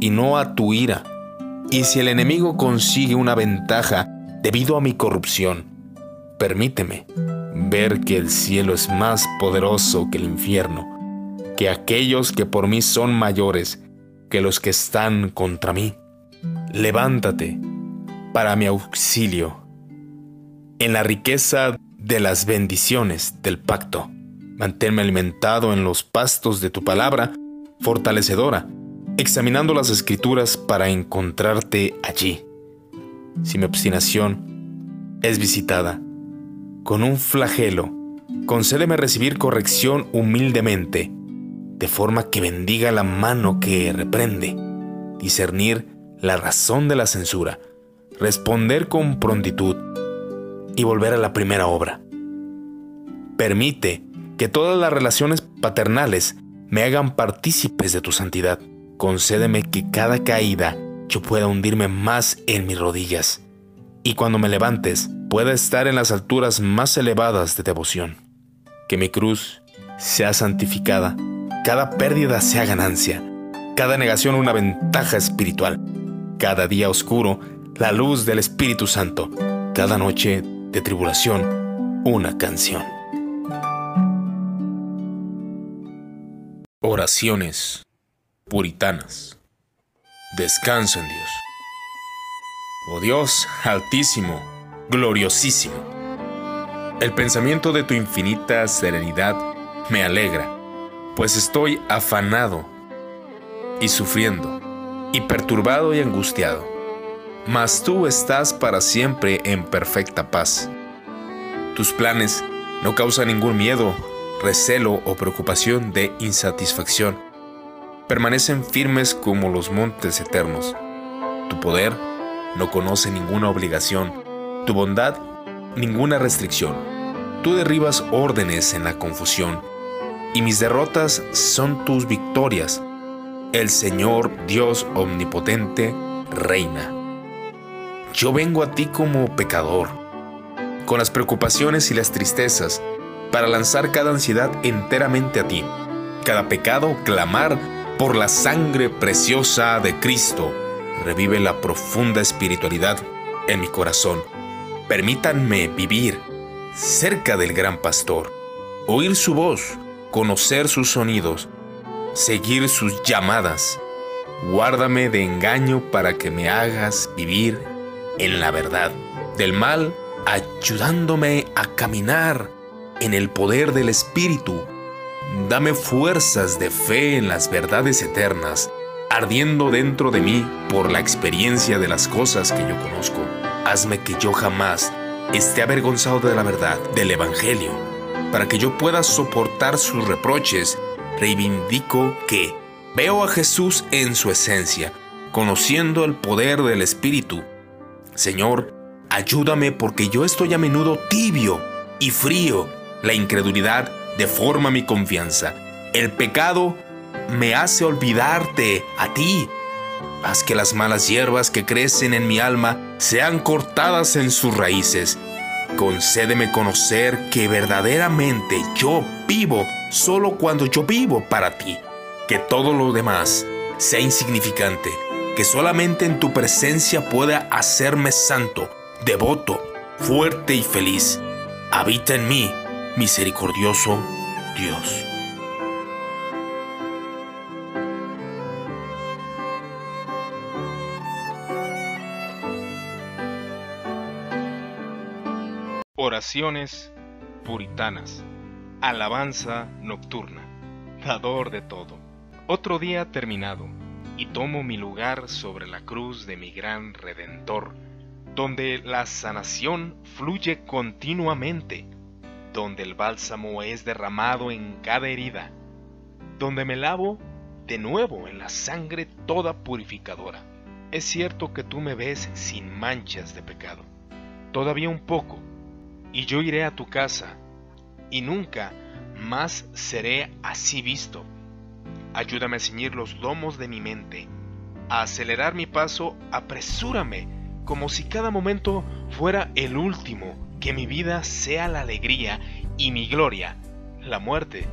y no a tu ira. Y si el enemigo consigue una ventaja debido a mi corrupción, permíteme ver que el cielo es más poderoso que el infierno, que aquellos que por mí son mayores que los que están contra mí. Levántate para mi auxilio. En la riqueza de las bendiciones del pacto. Manténme alimentado en los pastos de tu palabra, fortalecedora, examinando las escrituras para encontrarte allí. Si mi obstinación es visitada con un flagelo, concédeme recibir corrección humildemente, de forma que bendiga la mano que reprende, discernir la razón de la censura, responder con prontitud, y volver a la primera obra. Permite que todas las relaciones paternales me hagan partícipes de tu santidad. Concédeme que cada caída yo pueda hundirme más en mis rodillas y cuando me levantes pueda estar en las alturas más elevadas de devoción. Que mi cruz sea santificada, cada pérdida sea ganancia, cada negación una ventaja espiritual, cada día oscuro la luz del Espíritu Santo, cada noche de tribulación, una canción. Oraciones puritanas. Descanso en Dios. Oh Dios altísimo, gloriosísimo. El pensamiento de tu infinita serenidad me alegra, pues estoy afanado y sufriendo, y perturbado y angustiado mas tú estás para siempre en perfecta paz. Tus planes no causan ningún miedo, recelo o preocupación de insatisfacción. Permanecen firmes como los montes eternos. Tu poder no conoce ninguna obligación, tu bondad ninguna restricción. Tú derribas órdenes en la confusión, y mis derrotas son tus victorias. El Señor Dios Omnipotente reina. Yo vengo a ti como pecador, con las preocupaciones y las tristezas, para lanzar cada ansiedad enteramente a ti, cada pecado clamar por la sangre preciosa de Cristo. Revive la profunda espiritualidad en mi corazón. Permítanme vivir cerca del gran pastor, oír su voz, conocer sus sonidos, seguir sus llamadas. Guárdame de engaño para que me hagas vivir en la verdad, del mal ayudándome a caminar en el poder del Espíritu. Dame fuerzas de fe en las verdades eternas, ardiendo dentro de mí por la experiencia de las cosas que yo conozco. Hazme que yo jamás esté avergonzado de la verdad del Evangelio, para que yo pueda soportar sus reproches. Reivindico que veo a Jesús en su esencia, conociendo el poder del Espíritu. Señor, ayúdame porque yo estoy a menudo tibio y frío. La incredulidad deforma mi confianza. El pecado me hace olvidarte a ti. Haz que las malas hierbas que crecen en mi alma sean cortadas en sus raíces. Concédeme conocer que verdaderamente yo vivo solo cuando yo vivo para ti. Que todo lo demás sea insignificante. Que solamente en tu presencia pueda hacerme santo, devoto, fuerte y feliz. Habita en mí, misericordioso Dios. Oraciones puritanas. Alabanza nocturna. Dador de todo. Otro día terminado, y tomo mi lugar sobre la cruz de mi gran Redentor, donde la sanación fluye continuamente, donde el bálsamo es derramado en cada herida, donde me lavo de nuevo en la sangre toda purificadora. Es cierto que tú me ves sin manchas de pecado. Todavía un poco, y yo iré a tu casa, y nunca más seré así visto. Ayúdame a ceñir los lomos de mi mente, a acelerar mi paso, apresúrame, como si cada momento fuera el último, que mi vida sea la alegría y mi gloria, la muerte.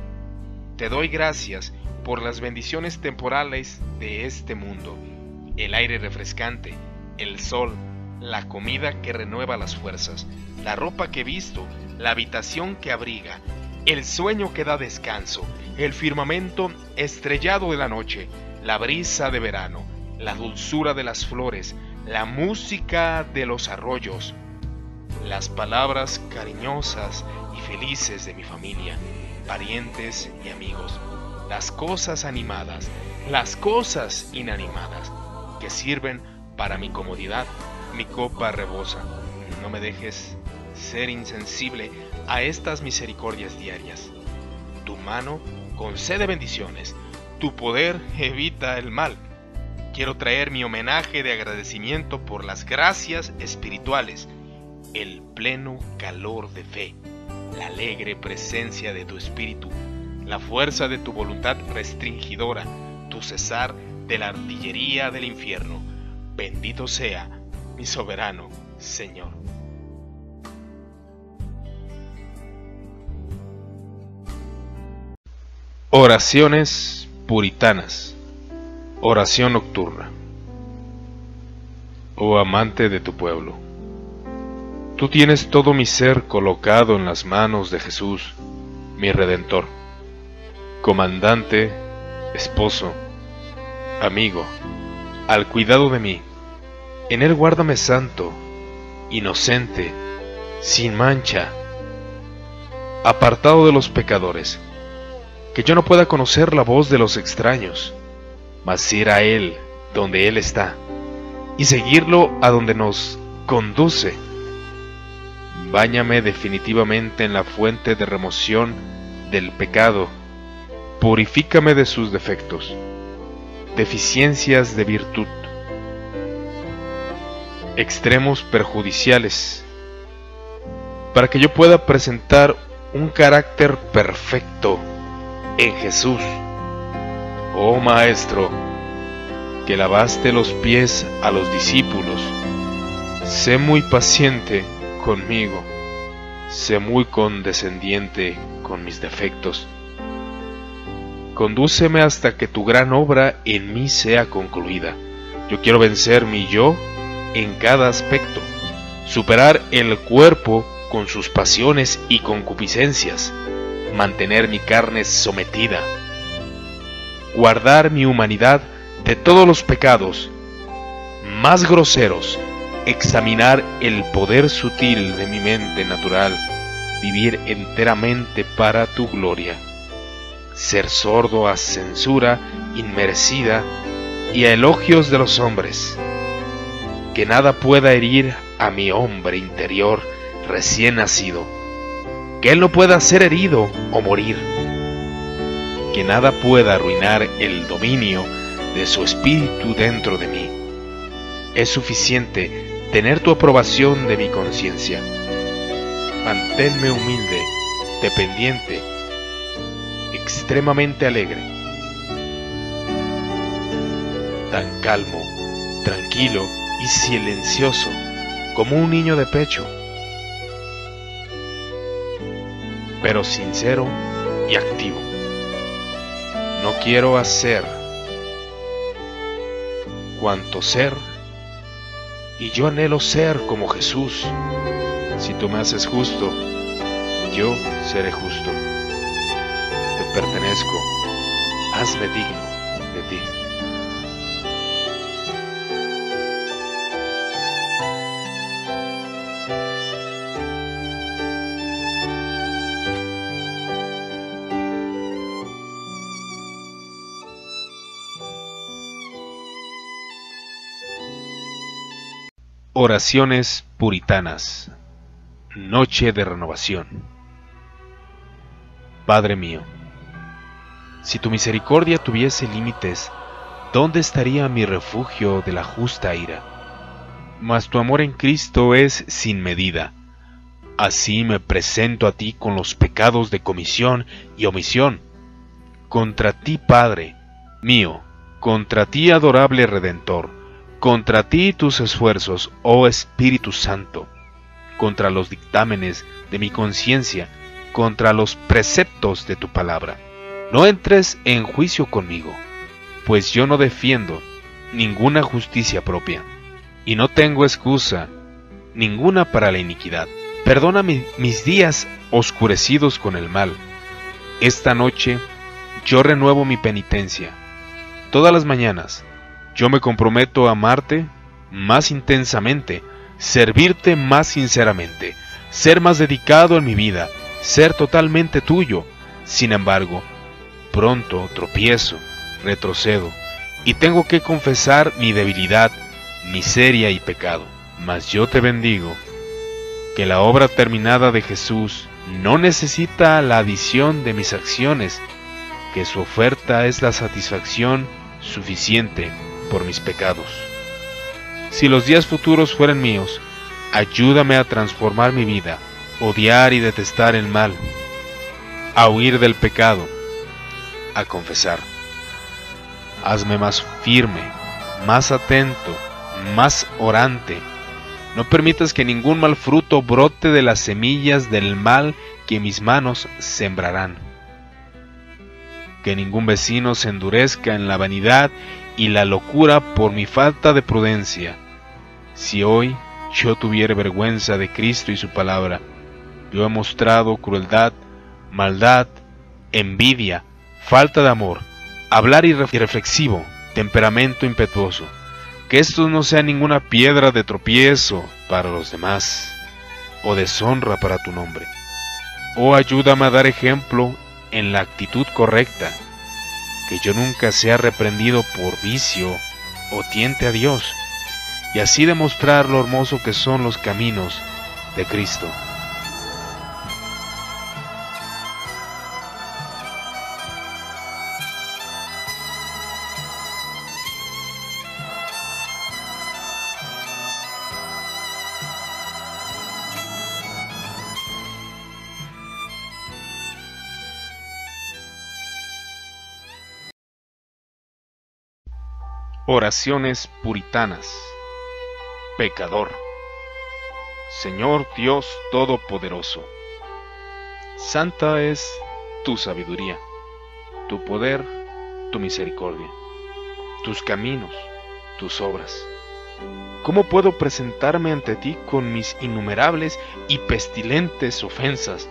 Te doy gracias por las bendiciones temporales de este mundo, el aire refrescante, el sol, la comida que renueva las fuerzas, la ropa que visto, la habitación que abriga, el sueño que da descanso, el firmamento estrellado de la noche, la brisa de verano, la dulzura de las flores, la música de los arroyos, las palabras cariñosas y felices de mi familia, parientes y amigos, las cosas animadas, las cosas inanimadas, que sirven para mi comodidad, mi copa rebosa. No me dejes ser insensible a estas misericordias diarias. Tu mano concede bendiciones, tu poder evita el mal. Quiero traer mi homenaje de agradecimiento por las gracias espirituales, el pleno calor de fe, la alegre presencia de tu espíritu, la fuerza de tu voluntad restringidora, tu cesar de la artillería del infierno. Bendito sea mi soberano Señor. Oraciones puritanas. Oración nocturna. Oh amante de tu pueblo, tú tienes todo mi ser colocado en las manos de Jesús, mi Redentor, comandante, esposo, amigo, al cuidado de mí. En él guárdame santo, inocente, sin mancha, apartado de los pecadores que yo no pueda conocer la voz de los extraños, mas ir a Él donde Él está y seguirlo a donde nos conduce. Báñame definitivamente en la fuente de remoción del pecado, purifícame de sus defectos, deficiencias de virtud, extremos perjudiciales, para que yo pueda presentar un carácter perfecto en Jesús. Oh Maestro, que lavaste los pies a los discípulos, sé muy paciente conmigo, sé muy condescendiente con mis defectos. Condúceme hasta que tu gran obra en mí sea concluida. Yo quiero vencer mi yo en cada aspecto, superar el cuerpo con sus pasiones y concupiscencias, mantener mi carne sometida, guardar mi humanidad de todos los pecados más groseros, examinar el poder sutil de mi mente natural, vivir enteramente para tu gloria, ser sordo a censura inmerecida y a elogios de los hombres, que nada pueda herir a mi hombre interior recién nacido, que él no pueda ser herido o morir, que nada pueda arruinar el dominio de su espíritu dentro de mí. Es suficiente tener tu aprobación de mi conciencia. Manténme humilde, dependiente, extremadamente alegre, tan calmo, tranquilo y silencioso como un niño de pecho, pero sincero y activo. No quiero hacer cuanto ser y yo anhelo ser como Jesús. Si tú me haces justo, yo seré justo. Te pertenezco, hazme digno Oraciones puritanas. Noche de renovación. Padre mío, si tu misericordia tuviese límites, ¿dónde estaría mi refugio de la justa ira? Mas tu amor en Cristo es sin medida. Así me presento a ti con los pecados de comisión y omisión. Contra ti, Padre mío, contra ti, adorable Redentor contra ti tus esfuerzos, oh Espíritu Santo, contra los dictámenes de mi conciencia, contra los preceptos de tu palabra. No entres en juicio conmigo, pues yo no defiendo ninguna justicia propia, y no tengo excusa ninguna para la iniquidad. Perdona mis días oscurecidos con el mal. Esta noche yo renuevo mi penitencia. Todas las mañanas yo me comprometo a amarte más intensamente, servirte más sinceramente, ser más dedicado en mi vida, ser totalmente tuyo. Sin embargo, pronto tropiezo, retrocedo, y tengo que confesar mi debilidad, miseria y pecado. Mas yo te bendigo, que la obra terminada de Jesús no necesita la adición de mis acciones, que su oferta es la satisfacción suficiente por mis pecados. Si los días futuros fueran míos, ayúdame a transformar mi vida, odiar y detestar el mal, a huir del pecado, a confesar. Hazme más firme, más atento, más orante. No permitas que ningún mal fruto brote de las semillas del mal que mis manos sembrarán. Que ningún vecino se endurezca en la vanidad y la locura por mi falta de prudencia. Si hoy yo tuviera vergüenza de Cristo y su palabra, yo he mostrado crueldad, maldad, envidia, falta de amor, hablar irreflexivo, temperamento impetuoso. Que esto no sea ninguna piedra de tropiezo para los demás o deshonra para tu nombre. Oh, ayúdame a dar ejemplo en la actitud correcta que yo nunca sea reprendido por vicio o tiente a Dios, y así demostrar lo hermoso que son los caminos de Cristo. Oraciones puritanas. Pecador. Señor Dios Todopoderoso. Santa es tu sabiduría, tu poder, tu misericordia, tus caminos, tus obras. ¿Cómo puedo presentarme ante ti con mis innumerables y pestilentes ofensas?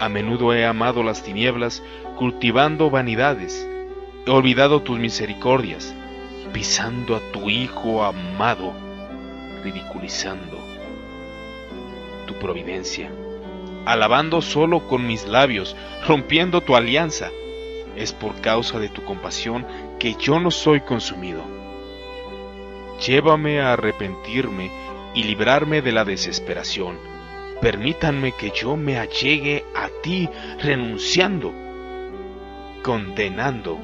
A menudo he amado las tinieblas, cultivando vanidades. Olvidado tus misericordias, pisando a tu Hijo amado, ridiculizando tu providencia, alabando solo con mis labios, rompiendo tu alianza. Es por causa de tu compasión que yo no soy consumido. Llévame a arrepentirme y librarme de la desesperación. Permítanme que yo me allegue a ti renunciando, condenando,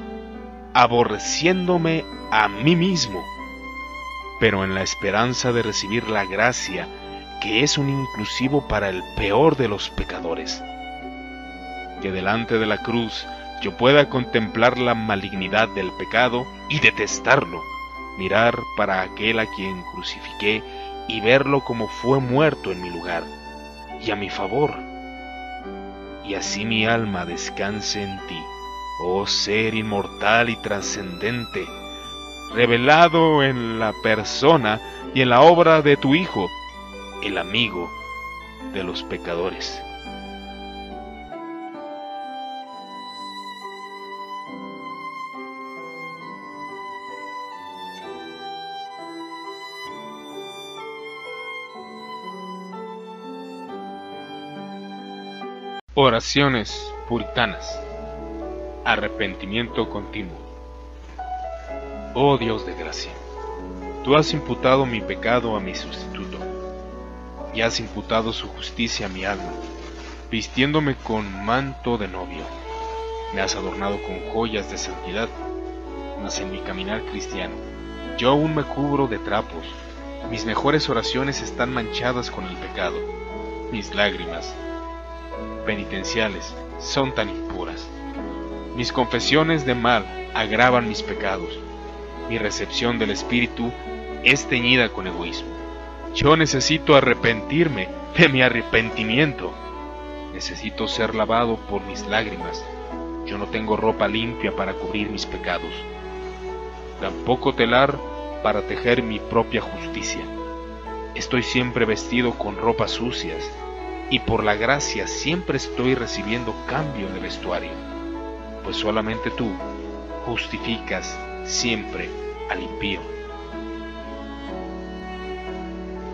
aborreciéndome a mí mismo, pero en la esperanza de recibir la gracia que es un inclusivo para el peor de los pecadores. Que delante de la cruz yo pueda contemplar la malignidad del pecado y detestarlo mirar para aquel a quien crucifiqué y verlo como fue muerto en mi lugar y a mi favor. Y así mi alma descanse en ti, oh ser inmortal y trascendente, revelado en la persona y en la obra de tu Hijo, el amigo de los pecadores. Oraciones puritanas. Arrepentimiento continuo. Oh Dios de gracia, tú has imputado mi pecado a mi sustituto, y has imputado su justicia a mi alma, vistiéndome con manto de novio. Me has adornado con joyas de santidad, mas en mi caminar cristiano, yo aún me cubro de trapos, mis mejores oraciones están manchadas con el pecado, mis lágrimas penitenciales son tan impuras. Mis confesiones de mal agravan mis pecados. Mi recepción del Espíritu es teñida con egoísmo. Yo necesito arrepentirme de mi arrepentimiento. Necesito ser lavado por mis lágrimas. Yo no tengo ropa limpia para cubrir mis pecados. Tampoco telar para tejer mi propia justicia. Estoy siempre vestido con ropas sucias y por la gracia siempre estoy recibiendo cambio de vestuario, pues solamente tú justificas siempre al impío.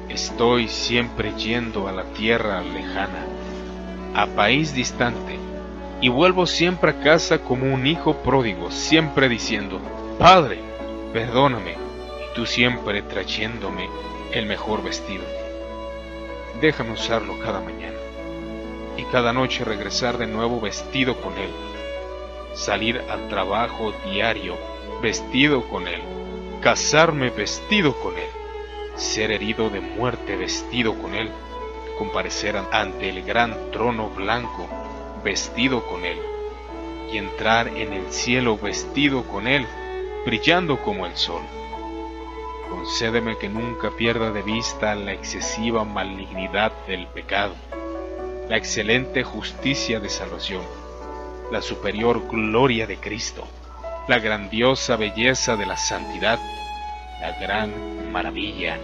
Estoy siempre yendo a la tierra lejana, a país distante, y vuelvo siempre a casa como un hijo pródigo, siempre diciendo, Padre, perdóname, y tú siempre trayéndome el mejor vestido déjame usarlo cada mañana y cada noche regresar de nuevo vestido con él, salir al trabajo diario vestido con él, casarme vestido con él, ser herido de muerte vestido con él, comparecer ante el gran trono blanco vestido con él y entrar en el cielo vestido con él, brillando como el sol. Concédeme que nunca pierda de vista la excesiva malignidad del pecado, la excelente justicia de salvación, la superior gloria de Cristo, la grandiosa belleza de la santidad, la gran maravilla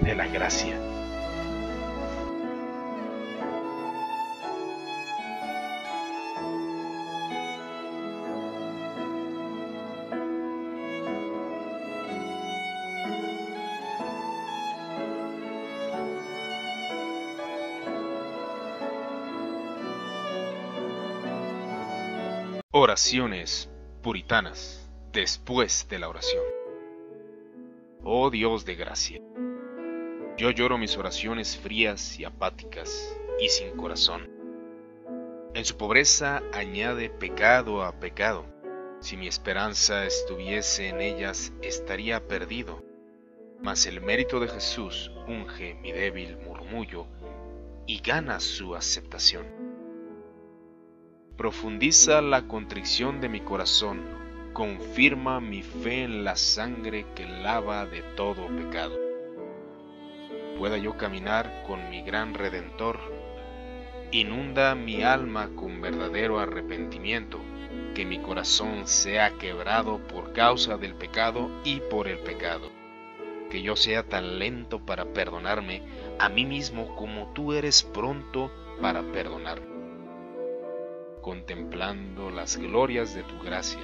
de la gracia. Oraciones puritanas después de la oración. Oh Dios de gracia, yo lloro mis oraciones frías y apáticas y sin corazón. En su pobreza añade pecado a pecado. Si mi esperanza estuviese en ellas, estaría perdido. Mas el mérito de Jesús unge mi débil murmullo y gana su aceptación profundiza la contrición de mi corazón, confirma mi fe en la sangre que lava de todo pecado. Pueda yo caminar con mi gran Redentor, inunda mi alma con verdadero arrepentimiento, que mi corazón sea quebrado por causa del pecado y por el pecado. que yo sea tan lento para perdonarme a mí mismo como tú eres pronto para perdonar. Contemplando las glorias de tu gracia,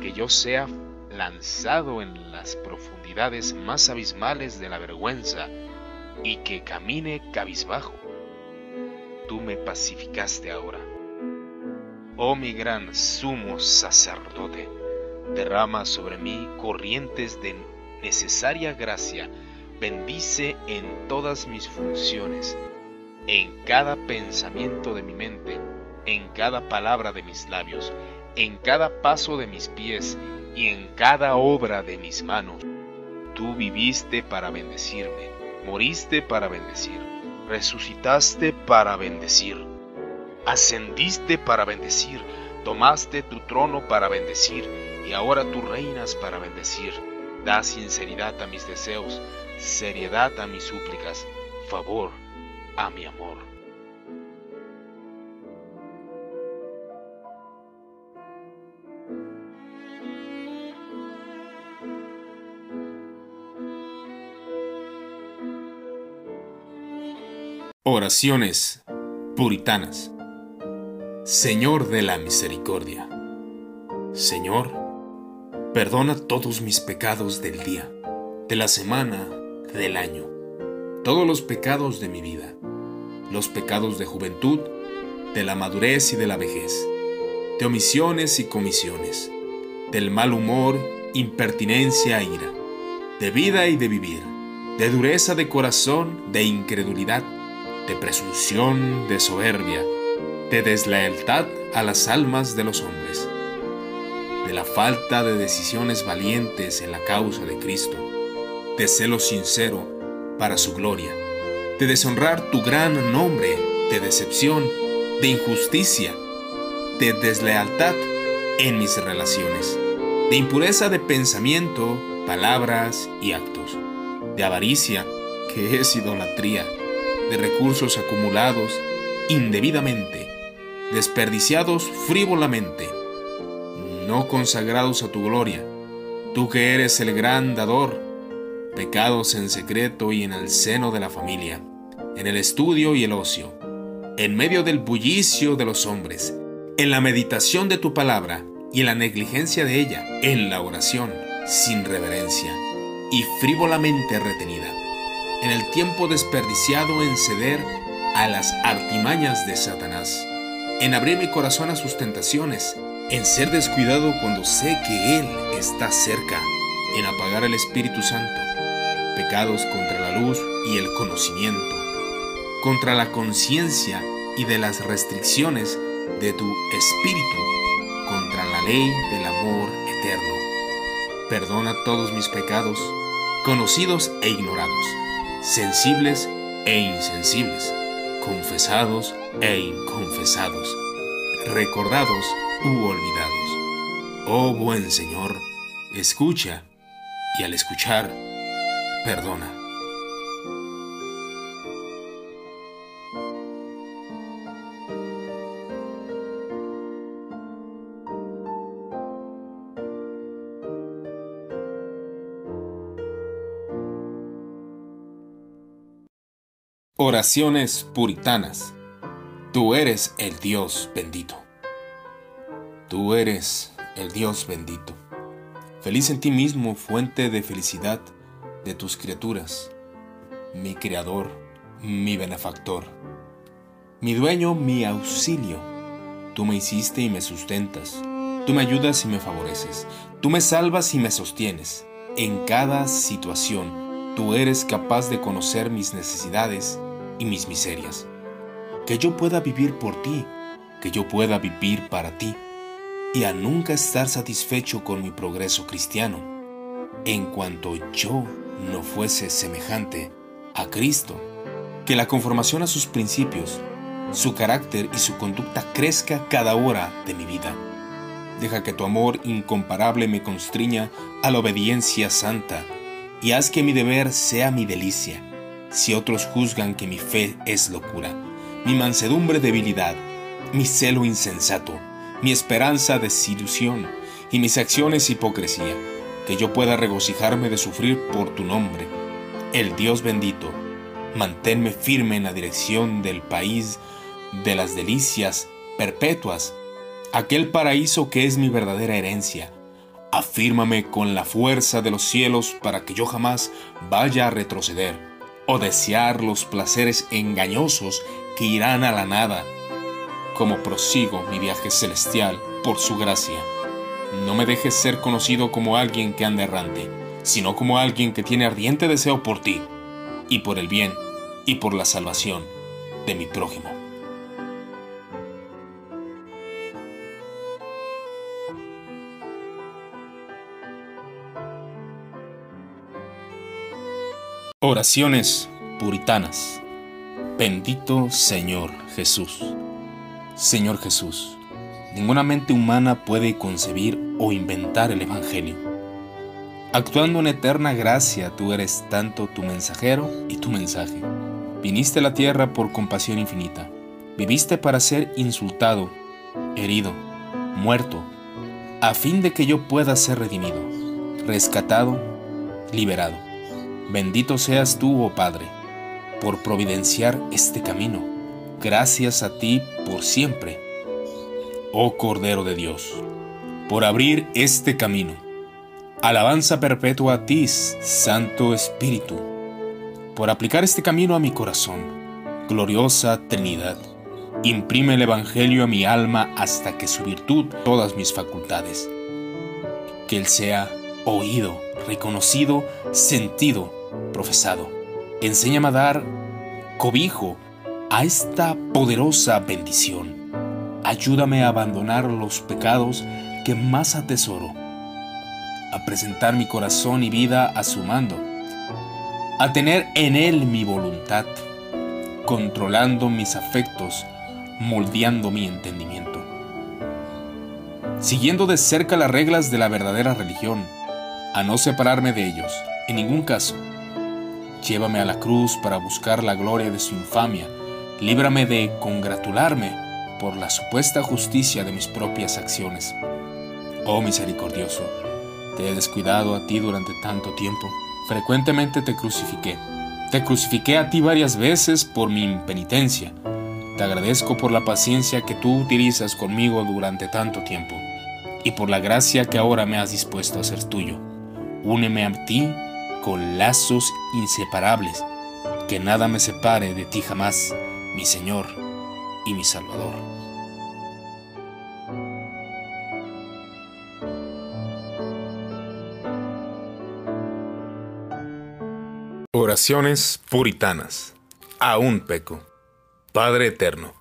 que yo sea lanzado en las profundidades más abismales de la vergüenza y que camine cabizbajo. Tú me pacificaste ahora. Oh mi gran sumo sacerdote, derrama sobre mí corrientes de necesaria gracia, bendice en todas mis funciones, en cada pensamiento de mi mente, en cada palabra de mis labios, en cada paso de mis pies y en cada obra de mis manos. Tú viviste para bendecirme, moriste para bendecir, resucitaste para bendecir, ascendiste para bendecir, tomaste tu trono para bendecir y ahora tú reinas para bendecir. Da sinceridad a mis deseos, seriedad a mis súplicas, favor a mi amor. Oraciones puritanas. Señor de la misericordia. Señor, perdona todos mis pecados del día, de la semana, del año, todos los pecados de mi vida, los pecados de juventud, de la madurez y de la vejez, de omisiones y comisiones, del mal humor, impertinencia e ira, de vida y de vivir, de dureza de corazón, de incredulidad, de presunción, de soberbia, de deslealtad a las almas de los hombres, de la falta de decisiones valientes en la causa de Cristo, de celo sincero para su gloria, de deshonrar tu gran nombre, de decepción, de injusticia, de deslealtad en mis relaciones, de impureza de pensamiento, palabras y actos, de avaricia, que es idolatría, de recursos acumulados indebidamente, desperdiciados frívolamente, no consagrados a tu gloria, tú que eres el gran dador, pecados en secreto y en el seno de la familia, en el estudio y el ocio, en medio del bullicio de los hombres, en la meditación de tu palabra y en la negligencia de ella, en la oración, sin reverencia y frívolamente retenida en el tiempo desperdiciado en ceder a las artimañas de Satanás, en abrir mi corazón a sus tentaciones, en ser descuidado cuando sé que Él está cerca, en apagar el Espíritu Santo, pecados contra la luz y el conocimiento, contra la conciencia y de las restricciones de tu Espíritu, contra la ley del amor eterno. Perdona todos mis pecados, conocidos e ignorados sensibles e insensibles, confesados e inconfesados, recordados u olvidados. Oh buen Señor, escucha y al escuchar, perdona. Oraciones puritanas. Tú eres el Dios bendito. Tú eres el Dios bendito. Feliz en ti mismo, fuente de felicidad de tus criaturas, mi Creador, mi benefactor, mi dueño, mi auxilio. Tú me hiciste y me sustentas. Tú me ayudas y me favoreces. Tú me salvas y me sostienes. En cada situación, tú eres capaz de conocer mis necesidades y mis miserias. Que yo pueda vivir por ti, que yo pueda vivir para ti, y a nunca estar satisfecho con mi progreso cristiano, en cuanto yo no fuese semejante a Cristo. Que la conformación a sus principios, su carácter y su conducta crezca cada hora de mi vida. Deja que tu amor incomparable me constriña a la obediencia santa y haz que mi deber sea mi delicia si otros juzgan que mi fe es locura, mi mansedumbre debilidad, mi celo insensato, mi esperanza desilusión y mis acciones hipocresía. que yo pueda regocijarme de sufrir por tu nombre. El Dios bendito, manténme firme en la dirección del país de las delicias perpetuas, aquel paraíso que es mi verdadera herencia. Afírmame con la fuerza de los cielos para que yo jamás vaya a retroceder o desear los placeres engañosos que irán a la nada, como prosigo mi viaje celestial por su gracia. No me dejes ser conocido como alguien que anda errante, sino como alguien que tiene ardiente deseo por ti, y por el bien, y por la salvación de mi prójimo. Oraciones puritanas. Bendito Señor Jesús. Señor Jesús, ninguna mente humana puede concebir o inventar el Evangelio. Actuando en eterna gracia, tú eres tanto tu mensajero y tu mensaje. Viniste a la tierra por compasión infinita. Viviste para ser insultado, herido, muerto, a fin de que yo pueda ser redimido, rescatado, liberado. Bendito seas tú, oh Padre, por providenciar este camino gracias a ti por siempre, oh Cordero de Dios, por abrir este camino. Alabanza perpetua a ti, Santo Espíritu, por aplicar este camino a mi corazón. Gloriosa Trinidad, imprime el Evangelio a mi alma hasta que su virtud todas mis facultades. Que Él sea oído, reconocido, sentido, profesado. Enséñame a dar cobijo a esta poderosa bendición. Ayúdame a abandonar los pecados que más atesoro, a presentar mi corazón y vida a su mando, a tener en él mi voluntad, controlando mis afectos, moldeando mi entendimiento. Siguiendo de cerca las reglas de la verdadera religión, a no separarme de ellos, en ningún caso. Llévame a la cruz para buscar la gloria de su infamia, Líbrame de congratularme por la supuesta justicia de mis propias acciones. Oh misericordioso, te he descuidado a ti durante tanto tiempo. Frecuentemente te crucifiqué. Te crucifiqué a ti varias veces por mi impenitencia. Te agradezco por la paciencia que tú utilizas conmigo durante tanto tiempo y por la gracia que ahora me has dispuesto a ser tuyo. Úneme a ti con lazos inseparables, que nada me separe de ti jamás mi Señor y mi Salvador. Oraciones puritanas. Aún peco. Padre eterno,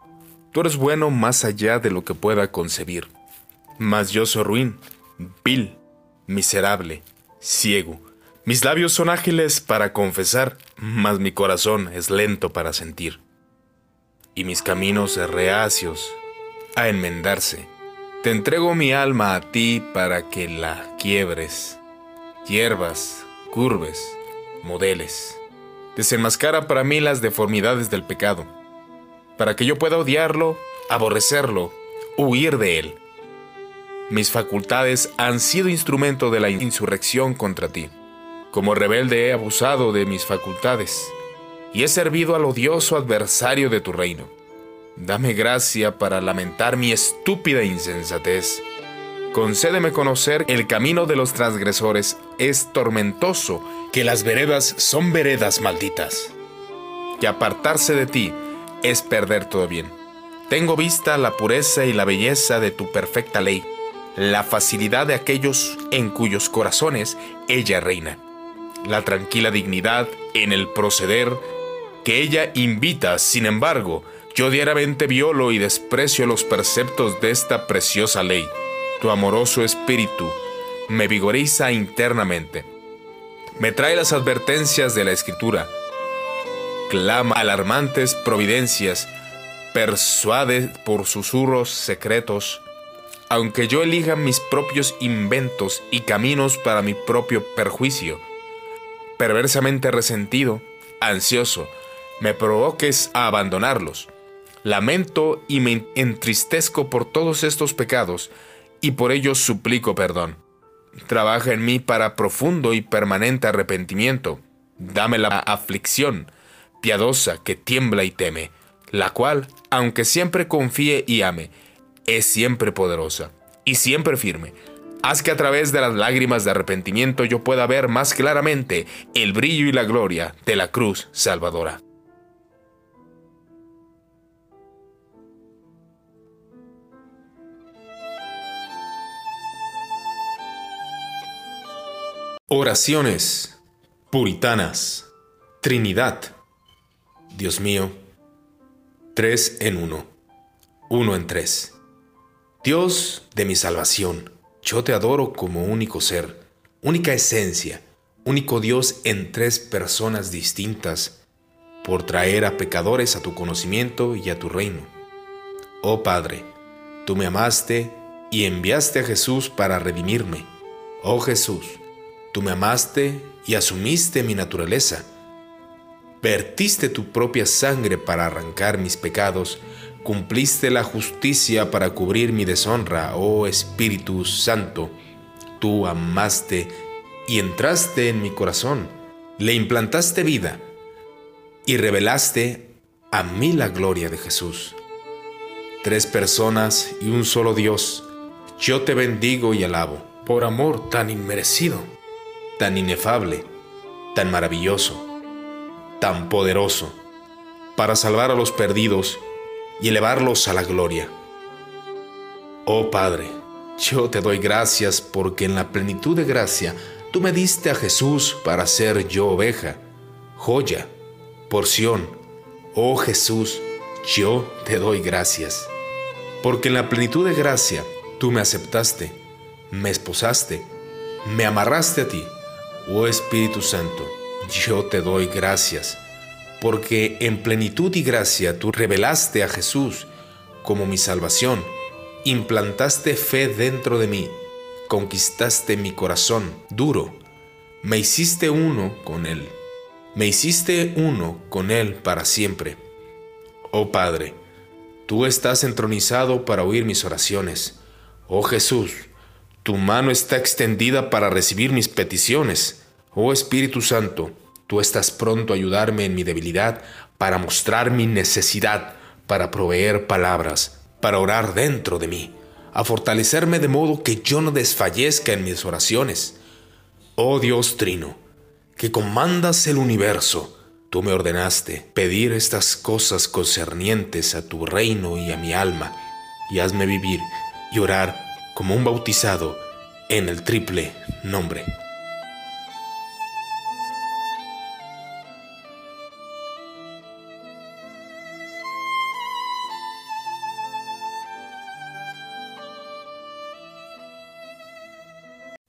tú eres bueno más allá de lo que pueda concebir. Mas yo soy ruin, vil, miserable, ciego. Mis labios son ágiles para confesar, mas mi corazón es lento para sentir y mis caminos reacios a enmendarse. Te entrego mi alma a ti para que la quiebres, hierbas, curves, modeles. Desenmascara para mí las deformidades del pecado, para que yo pueda odiarlo, aborrecerlo, huir de él. Mis facultades han sido instrumento de la insurrección contra ti. Como rebelde he abusado de mis facultades y he servido al odioso adversario de tu reino. Dame gracia para lamentar mi estúpida insensatez. Concédeme conocer el camino de los transgresores es tormentoso, que las veredas son veredas malditas. Que apartarse de ti es perder todo bien. Tengo vista la pureza y la belleza de tu perfecta ley, la facilidad de aquellos en cuyos corazones ella reina, la tranquila dignidad en el proceder que ella invita, sin embargo, yo diariamente violo y desprecio los preceptos de esta preciosa ley. Tu amoroso espíritu me vigoriza internamente. Me trae las advertencias de la escritura. Clama alarmantes providencias, persuade por susurros secretos. Aunque yo elija mis propios inventos y caminos para mi propio perjuicio, perversamente resentido, ansioso, me provoques a abandonarlos. Lamento y me entristezco por todos estos pecados, y por ellos suplico perdón. trabaja en mí para profundo y permanente arrepentimiento. Dame la aflicción piadosa que tiembla y teme, la cual, aunque siempre confíe y ame, es siempre poderosa y siempre firme. Haz que a través de las lágrimas de arrepentimiento yo pueda ver más claramente el brillo y la gloria de la cruz salvadora. Oraciones puritanas. Trinidad. Dios mío. Tres en uno. Uno en tres. Dios de mi salvación, yo te adoro como único ser, única esencia, único Dios en tres personas distintas, por traer a pecadores a tu conocimiento y a tu reino. Oh Padre, tú me amaste y enviaste a Jesús para redimirme. Oh Jesús, Tú me amaste y asumiste mi naturaleza. Vertiste tu propia sangre para arrancar mis pecados, cumpliste la justicia para cubrir mi deshonra, oh Espíritu Santo. Tú amaste y entraste en mi corazón, le implantaste vida y revelaste a mí la gloria de Jesús. Tres personas y un solo Dios, yo te bendigo y alabo por amor tan inmerecido tan inefable, tan maravilloso, tan poderoso, para salvar a los perdidos y elevarlos a la gloria. Oh Padre, yo te doy gracias porque en la plenitud de gracia tú me diste a Jesús para ser yo oveja, joya, porción. Oh Jesús, yo te doy gracias. Porque en la plenitud de gracia tú me aceptaste, me esposaste, me amarraste a ti Oh Espíritu Santo, yo te doy gracias, porque en plenitud y gracia tú revelaste a Jesús como mi salvación, implantaste fe dentro de mí, conquistaste mi corazón duro, me hiciste uno con Él, me hiciste uno con Él para siempre. Oh Padre, tú estás entronizado para oír mis oraciones. Oh Jesús, tu mano está extendida para recibir mis peticiones. Oh Espíritu Santo, tú estás pronto a ayudarme en mi debilidad, para mostrar mi necesidad, para proveer palabras, para orar dentro de mí, a fortalecerme de modo que yo no desfallezca en mis oraciones. Oh Dios Trino, que comandas el universo, tú me ordenaste pedir estas cosas concernientes a tu reino y a mi alma, y hazme vivir y orar como un bautizado en el triple nombre.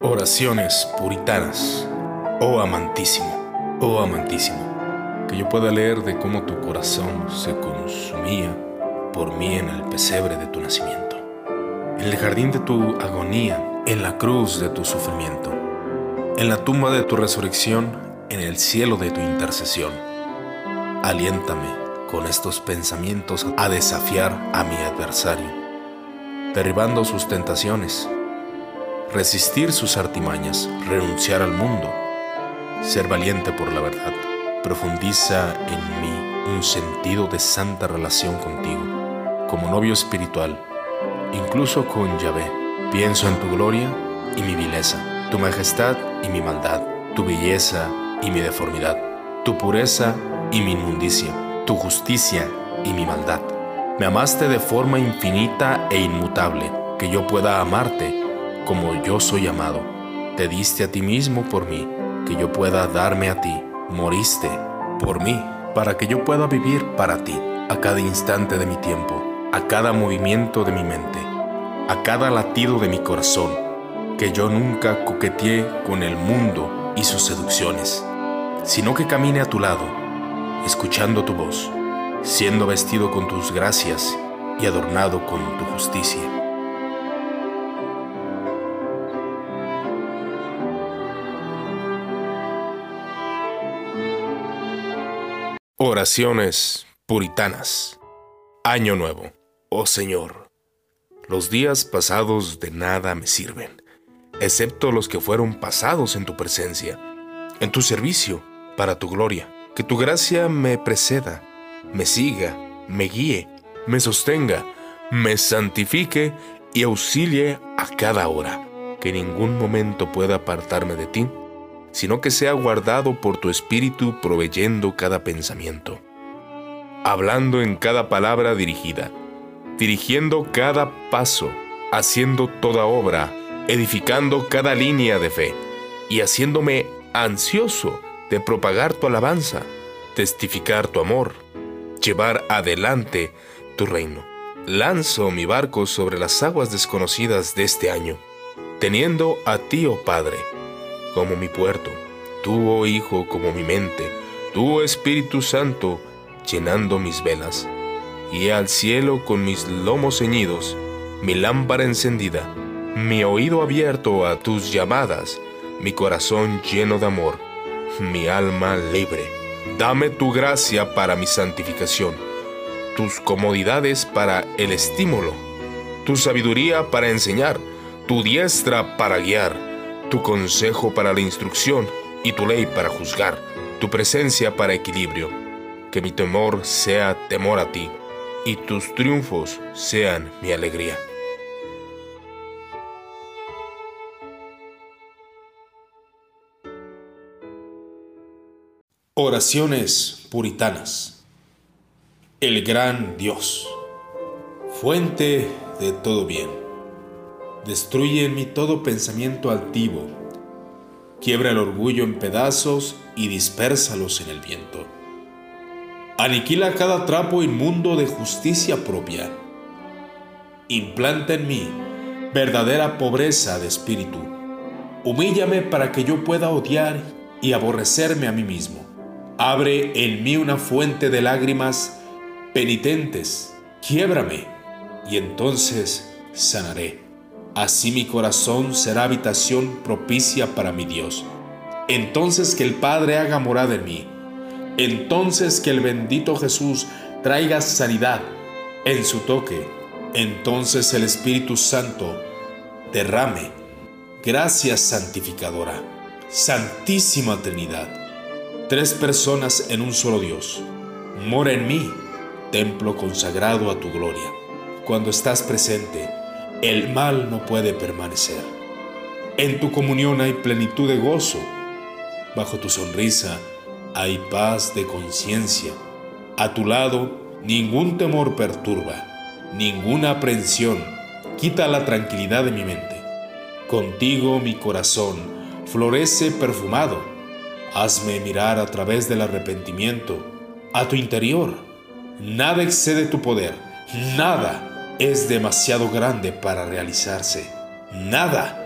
Oraciones puritanas. Oh amantísimo, oh amantísimo, que yo pueda leer de cómo tu corazón se consumía por mí en el pesebre de tu nacimiento en el jardín de tu agonía, en la cruz de tu sufrimiento, en la tumba de tu resurrección, en el cielo de tu intercesión. Aliéntame con estos pensamientos a desafiar a mi adversario, derribando sus tentaciones, resistir sus artimañas, renunciar al mundo, ser valiente por la verdad. Profundiza en mí un sentido de santa relación contigo, como novio espiritual incluso con Yahvé. Pienso en tu gloria y mi vileza, tu majestad y mi maldad, tu belleza y mi deformidad, tu pureza y mi inmundicia, tu justicia y mi maldad. Me amaste de forma infinita e inmutable, que yo pueda amarte como yo soy amado. Te diste a ti mismo por mí, que yo pueda darme a ti. Moriste por mí, para que yo pueda vivir para ti a cada instante de mi tiempo a cada movimiento de mi mente, a cada latido de mi corazón, que yo nunca coqueteé con el mundo y sus seducciones, sino que camine a tu lado, escuchando tu voz, siendo vestido con tus gracias y adornado con tu justicia. Oraciones puritanas. Año Nuevo. Oh Señor, los días pasados de nada me sirven. excepto los que fueron pasados en tu presencia, en tu servicio, para tu gloria. Que tu gracia me preceda, me siga, me guíe, me sostenga, me santifique y auxilie a cada hora. Que ningún momento pueda apartarme de ti, sino que sea guardado por tu espíritu proveyendo cada pensamiento, hablando en cada palabra dirigida, dirigiendo cada paso, haciendo toda obra, edificando cada línea de fe y haciéndome ansioso de propagar tu alabanza, testificar tu amor, llevar adelante tu reino. Lanzo mi barco sobre las aguas desconocidas de este año, teniendo a ti, oh Padre, como mi puerto, tú, oh Hijo, como mi mente, tú, oh Espíritu Santo, llenando mis velas, y al cielo con mis lomos ceñidos, mi lámpara encendida, mi oído abierto a tus llamadas, mi corazón lleno de amor, mi alma libre. Dame tu gracia para mi santificación, tus comodidades para el estímulo, tu sabiduría para enseñar, tu diestra para guiar, tu consejo para la instrucción y tu ley para juzgar, tu presencia para equilibrio. Que mi temor sea temor a ti y tus triunfos sean mi alegría. Oraciones puritanas. El gran Dios, fuente de todo bien, destruye en mí todo pensamiento altivo, quiebra el orgullo en pedazos y dispérsalos en el viento. Aniquila cada trapo inmundo de justicia propia. Implanta en mí verdadera pobreza de espíritu. Humíllame para que yo pueda odiar y aborrecerme a mí mismo Abre en mí una fuente de lágrimas penitentes, quiébrame, y entonces sanaré. Así mi corazón será habitación propicia para mi Dios. Entonces que el Padre haga morada en mí. Entonces que el bendito Jesús traiga sanidad en su toque. Entonces el Espíritu Santo derrame gracias santificadora. Santísima Trinidad tres personas en un solo Dios. Mora en mí, templo consagrado a tu gloria. Cuando estás presente, el mal no puede permanecer. En tu comunión hay plenitud de gozo. Bajo tu sonrisa hay paz de conciencia. A tu lado, ningún temor perturba, ninguna aprensión quita la tranquilidad de mi mente. Contigo mi corazón florece perfumado Hazme mirar a través del arrepentimiento a tu interior. Nada excede tu poder. Nada es demasiado grande para realizarse. Nada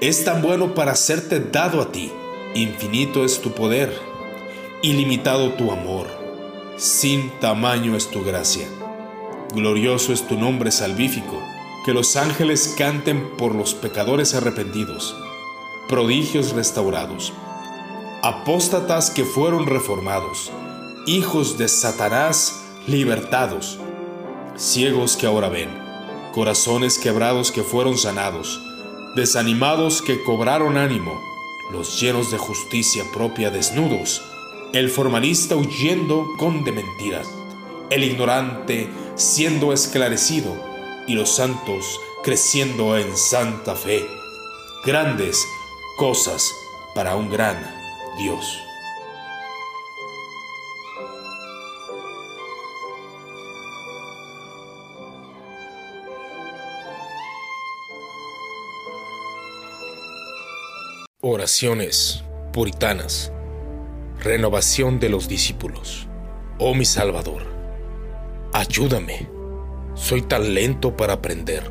es tan bueno para serte dado a ti. Infinito es tu poder. Ilimitado tu amor. Sin tamaño es tu gracia. Glorioso es tu nombre salvífico. Que los ángeles canten por los pecadores arrepentidos. Prodigios restaurados apóstatas que fueron reformados, hijos de Satanás libertados, ciegos que ahora ven, corazones quebrados que fueron sanados, desanimados que cobraron ánimo, los llenos de justicia propia desnudos, el formalista huyendo con de mentiras, el ignorante siendo esclarecido y los santos creciendo en santa fe. Grandes cosas para un gran Dios. Oraciones puritanas. Renovación de los discípulos. Oh mi Salvador, ayúdame. Soy tan lento para aprender,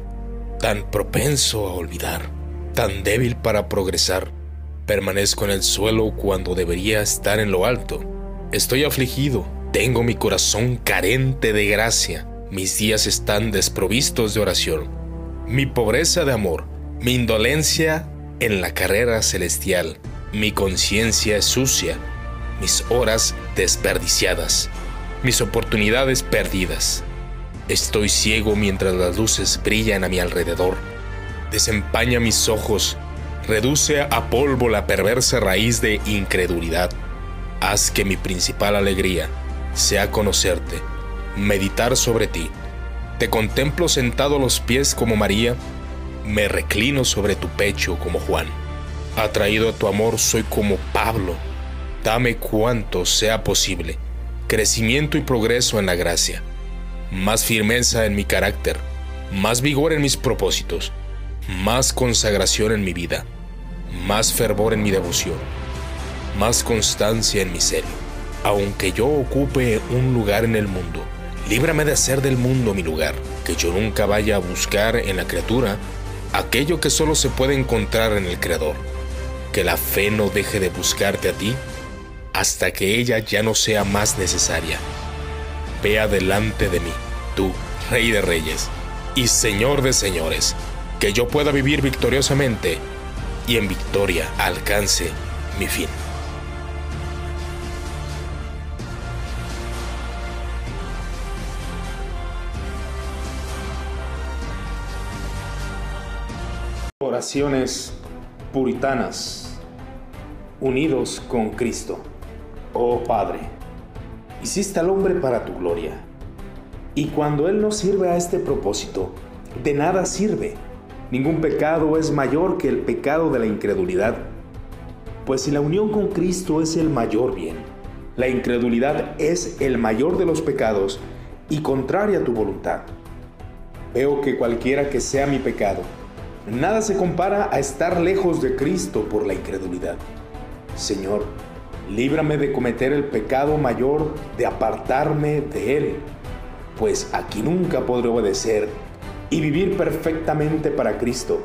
tan propenso a olvidar, tan débil para progresar Permanezco en el suelo cuando debería estar en lo alto. Estoy afligido, tengo mi corazón carente de gracia, mis días están desprovistos de oración. Mi pobreza de amor, mi indolencia en la carrera celestial, mi conciencia es sucia, mis horas desperdiciadas, mis oportunidades perdidas. Estoy ciego mientras las luces brillan a mi alrededor. Desempaña mis ojos Reduce a polvo la perversa raíz de incredulidad. Haz que mi principal alegría sea conocerte, meditar sobre ti. Te contemplo sentado a los pies como María, me reclino sobre tu pecho como Juan. Atraído a tu amor soy como Pablo. Dame cuanto sea posible, crecimiento y progreso en la gracia, más firmeza en mi carácter, más vigor en mis propósitos, más consagración en mi vida más fervor en mi devoción, más constancia en mi serio. Aunque yo ocupe un lugar en el mundo, líbrame de hacer del mundo mi lugar, que yo nunca vaya a buscar en la criatura aquello que solo se puede encontrar en el Creador, que la fe no deje de buscarte a ti hasta que ella ya no sea más necesaria. Ve adelante de mí, tú, Rey de Reyes y Señor de Señores, que yo pueda vivir victoriosamente y en victoria alcance mi fin. Oraciones puritanas, unidos con Cristo. Oh Padre, hiciste al hombre para tu gloria, y cuando Él no sirve a este propósito, de nada sirve Ningún pecado es mayor que el pecado de la incredulidad, pues si la unión con Cristo es el mayor bien, la incredulidad es el mayor de los pecados y contraria a tu voluntad. Veo que cualquiera que sea mi pecado, nada se compara a estar lejos de Cristo por la incredulidad. Señor, líbrame de cometer el pecado mayor de apartarme de Él, pues aquí nunca podré obedecer y vivir perfectamente para Cristo.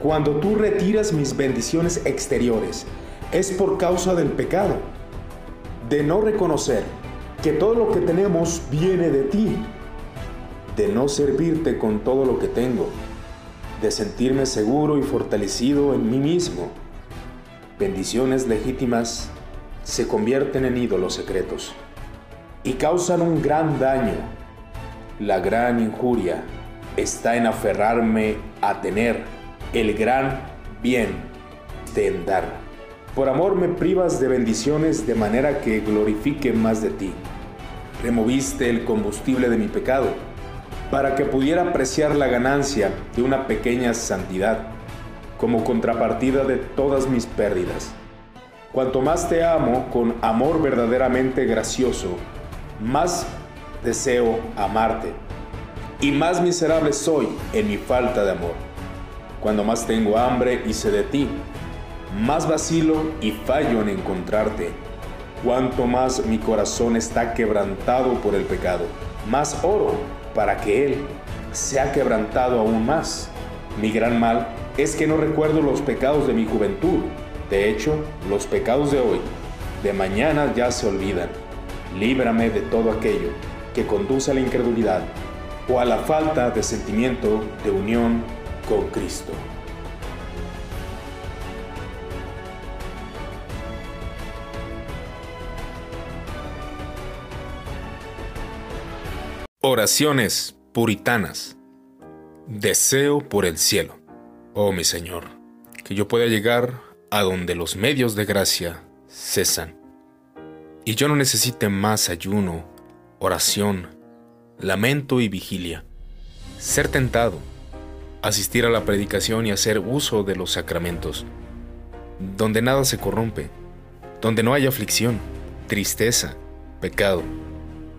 Cuando tú retiras mis bendiciones exteriores, es por causa del pecado, de no reconocer que todo lo que tenemos viene de ti, de no servirte con todo lo que tengo, de sentirme seguro y fortalecido en mí mismo. Bendiciones legítimas se convierten en ídolos secretos y causan un gran daño la gran injuria está en aferrarme a tener el gran bien de dar. Por amor me privas de bendiciones de manera que glorifique más de ti. Removiste el combustible de mi pecado para que pudiera apreciar la ganancia de una pequeña santidad como contrapartida de todas mis pérdidas. Cuanto más te amo con amor verdaderamente gracioso, más deseo amarte. Y más miserable soy en mi falta de amor. Cuando más tengo hambre y sed de ti, más vacilo y fallo en encontrarte. Cuanto más mi corazón está quebrantado por el pecado, más oro para que Él sea quebrantado aún más. Mi gran mal es que no recuerdo los pecados de mi juventud. De hecho, los pecados de hoy, de mañana ya se olvidan. Líbrame de todo aquello que conduce a la incredulidad o a la falta de sentimiento de unión con Cristo. Oraciones puritanas. Deseo por el cielo. Oh mi Señor, que yo pueda llegar a donde los medios de gracia cesan. Y yo no necesite más ayuno oración, lamento y vigilia. Ser tentado, asistir a la predicación y hacer uso de los sacramentos, donde nada se corrompe, donde no hay aflicción, tristeza, pecado,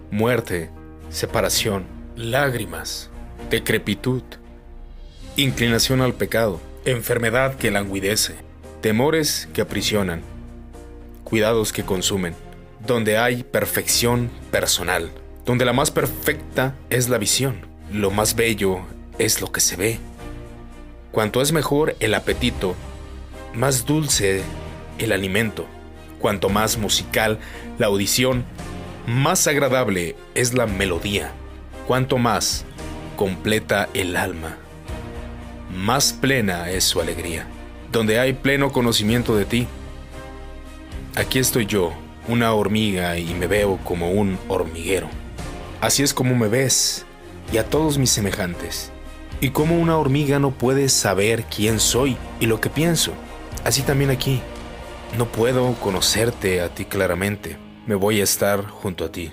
muerte, separación, lágrimas, decrepitud, inclinación al pecado, enfermedad que languidece, temores que aprisionan, cuidados que consumen donde hay perfección personal, donde la más perfecta es la visión, lo más bello es lo que se ve. Cuanto es mejor el apetito, más dulce el alimento. Cuanto más musical la audición, más agradable es la melodía. Cuanto más completa el alma, más plena es su alegría. Donde hay pleno conocimiento de ti. Aquí estoy yo, una hormiga y me veo como un hormiguero. Así es como me ves y a todos mis semejantes. Y como una hormiga no puede saber quién soy y lo que pienso, así también aquí. No puedo conocerte a ti claramente. Me voy a estar junto a ti.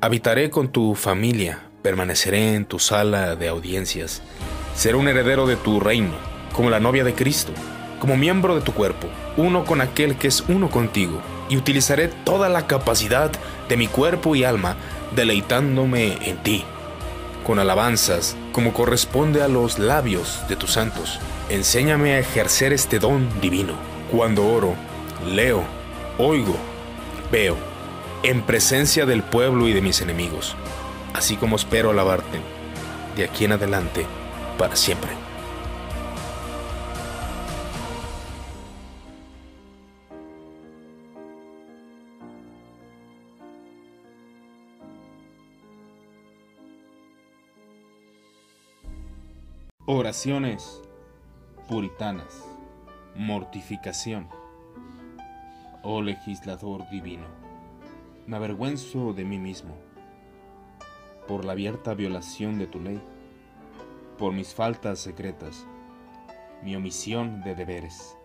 Habitaré con tu familia, permaneceré en tu sala de audiencias. Seré un heredero de tu reino, como la novia de Cristo, como miembro de tu cuerpo, uno con aquel que es uno contigo, y utilizaré toda la capacidad de mi cuerpo y alma deleitándome en ti, con alabanzas como corresponde a los labios de tus santos. Enséñame a ejercer este don divino. Cuando oro, leo, oigo, veo, en presencia del pueblo y de mis enemigos, así como espero alabarte de aquí en adelante para siempre. Oraciones puritanas. Mortificación. Oh legislador divino, me avergüenzo de mí mismo por la abierta violación de tu ley, por mis faltas secretas, mi omisión de deberes,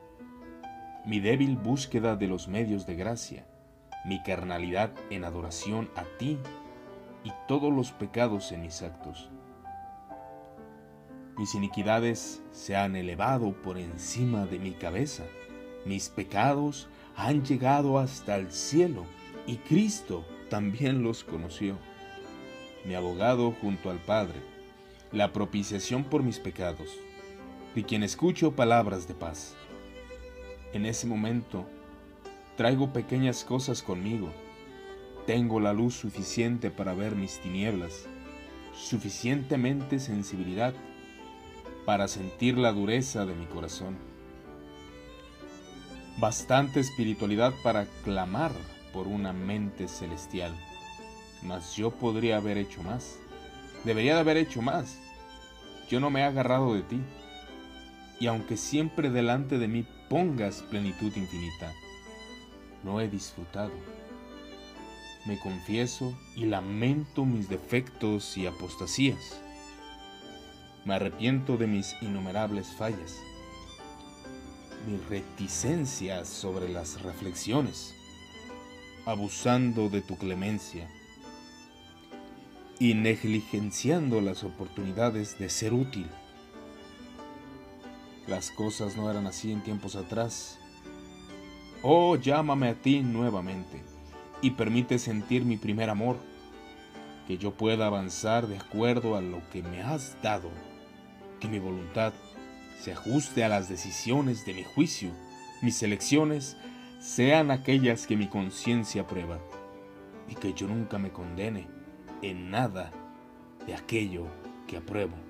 mi débil búsqueda de los medios de gracia, mi carnalidad en adoración a ti y todos los pecados en mis actos mis iniquidades se han elevado por encima de mi cabeza. Mis pecados han llegado hasta el cielo y Cristo también los conoció. Mi abogado junto al Padre, la propiciación por mis pecados, de quien escucho palabras de paz. En ese momento, traigo pequeñas cosas conmigo. Tengo la luz suficiente para ver mis tinieblas, suficientemente sensibilidad para sentir la dureza de mi corazón. Bastante espiritualidad para clamar por una mente celestial. Mas yo podría haber hecho más. Debería de haber hecho más. Yo no me he agarrado de ti. Y aunque siempre delante de mí pongas plenitud infinita, no he disfrutado. Me confieso y lamento mis defectos y apostasías me arrepiento de mis innumerables fallas, mis reticencias sobre las reflexiones, abusando de tu clemencia y negligenciando las oportunidades de ser útil. Las cosas no eran así en tiempos atrás. Oh, llámame a ti nuevamente y permite sentir mi primer amor, que yo pueda avanzar de acuerdo a lo que me has dado que mi voluntad se ajuste a las decisiones de mi juicio, mis elecciones sean aquellas que mi conciencia aprueba, y que yo nunca me condene en nada de aquello que apruebo.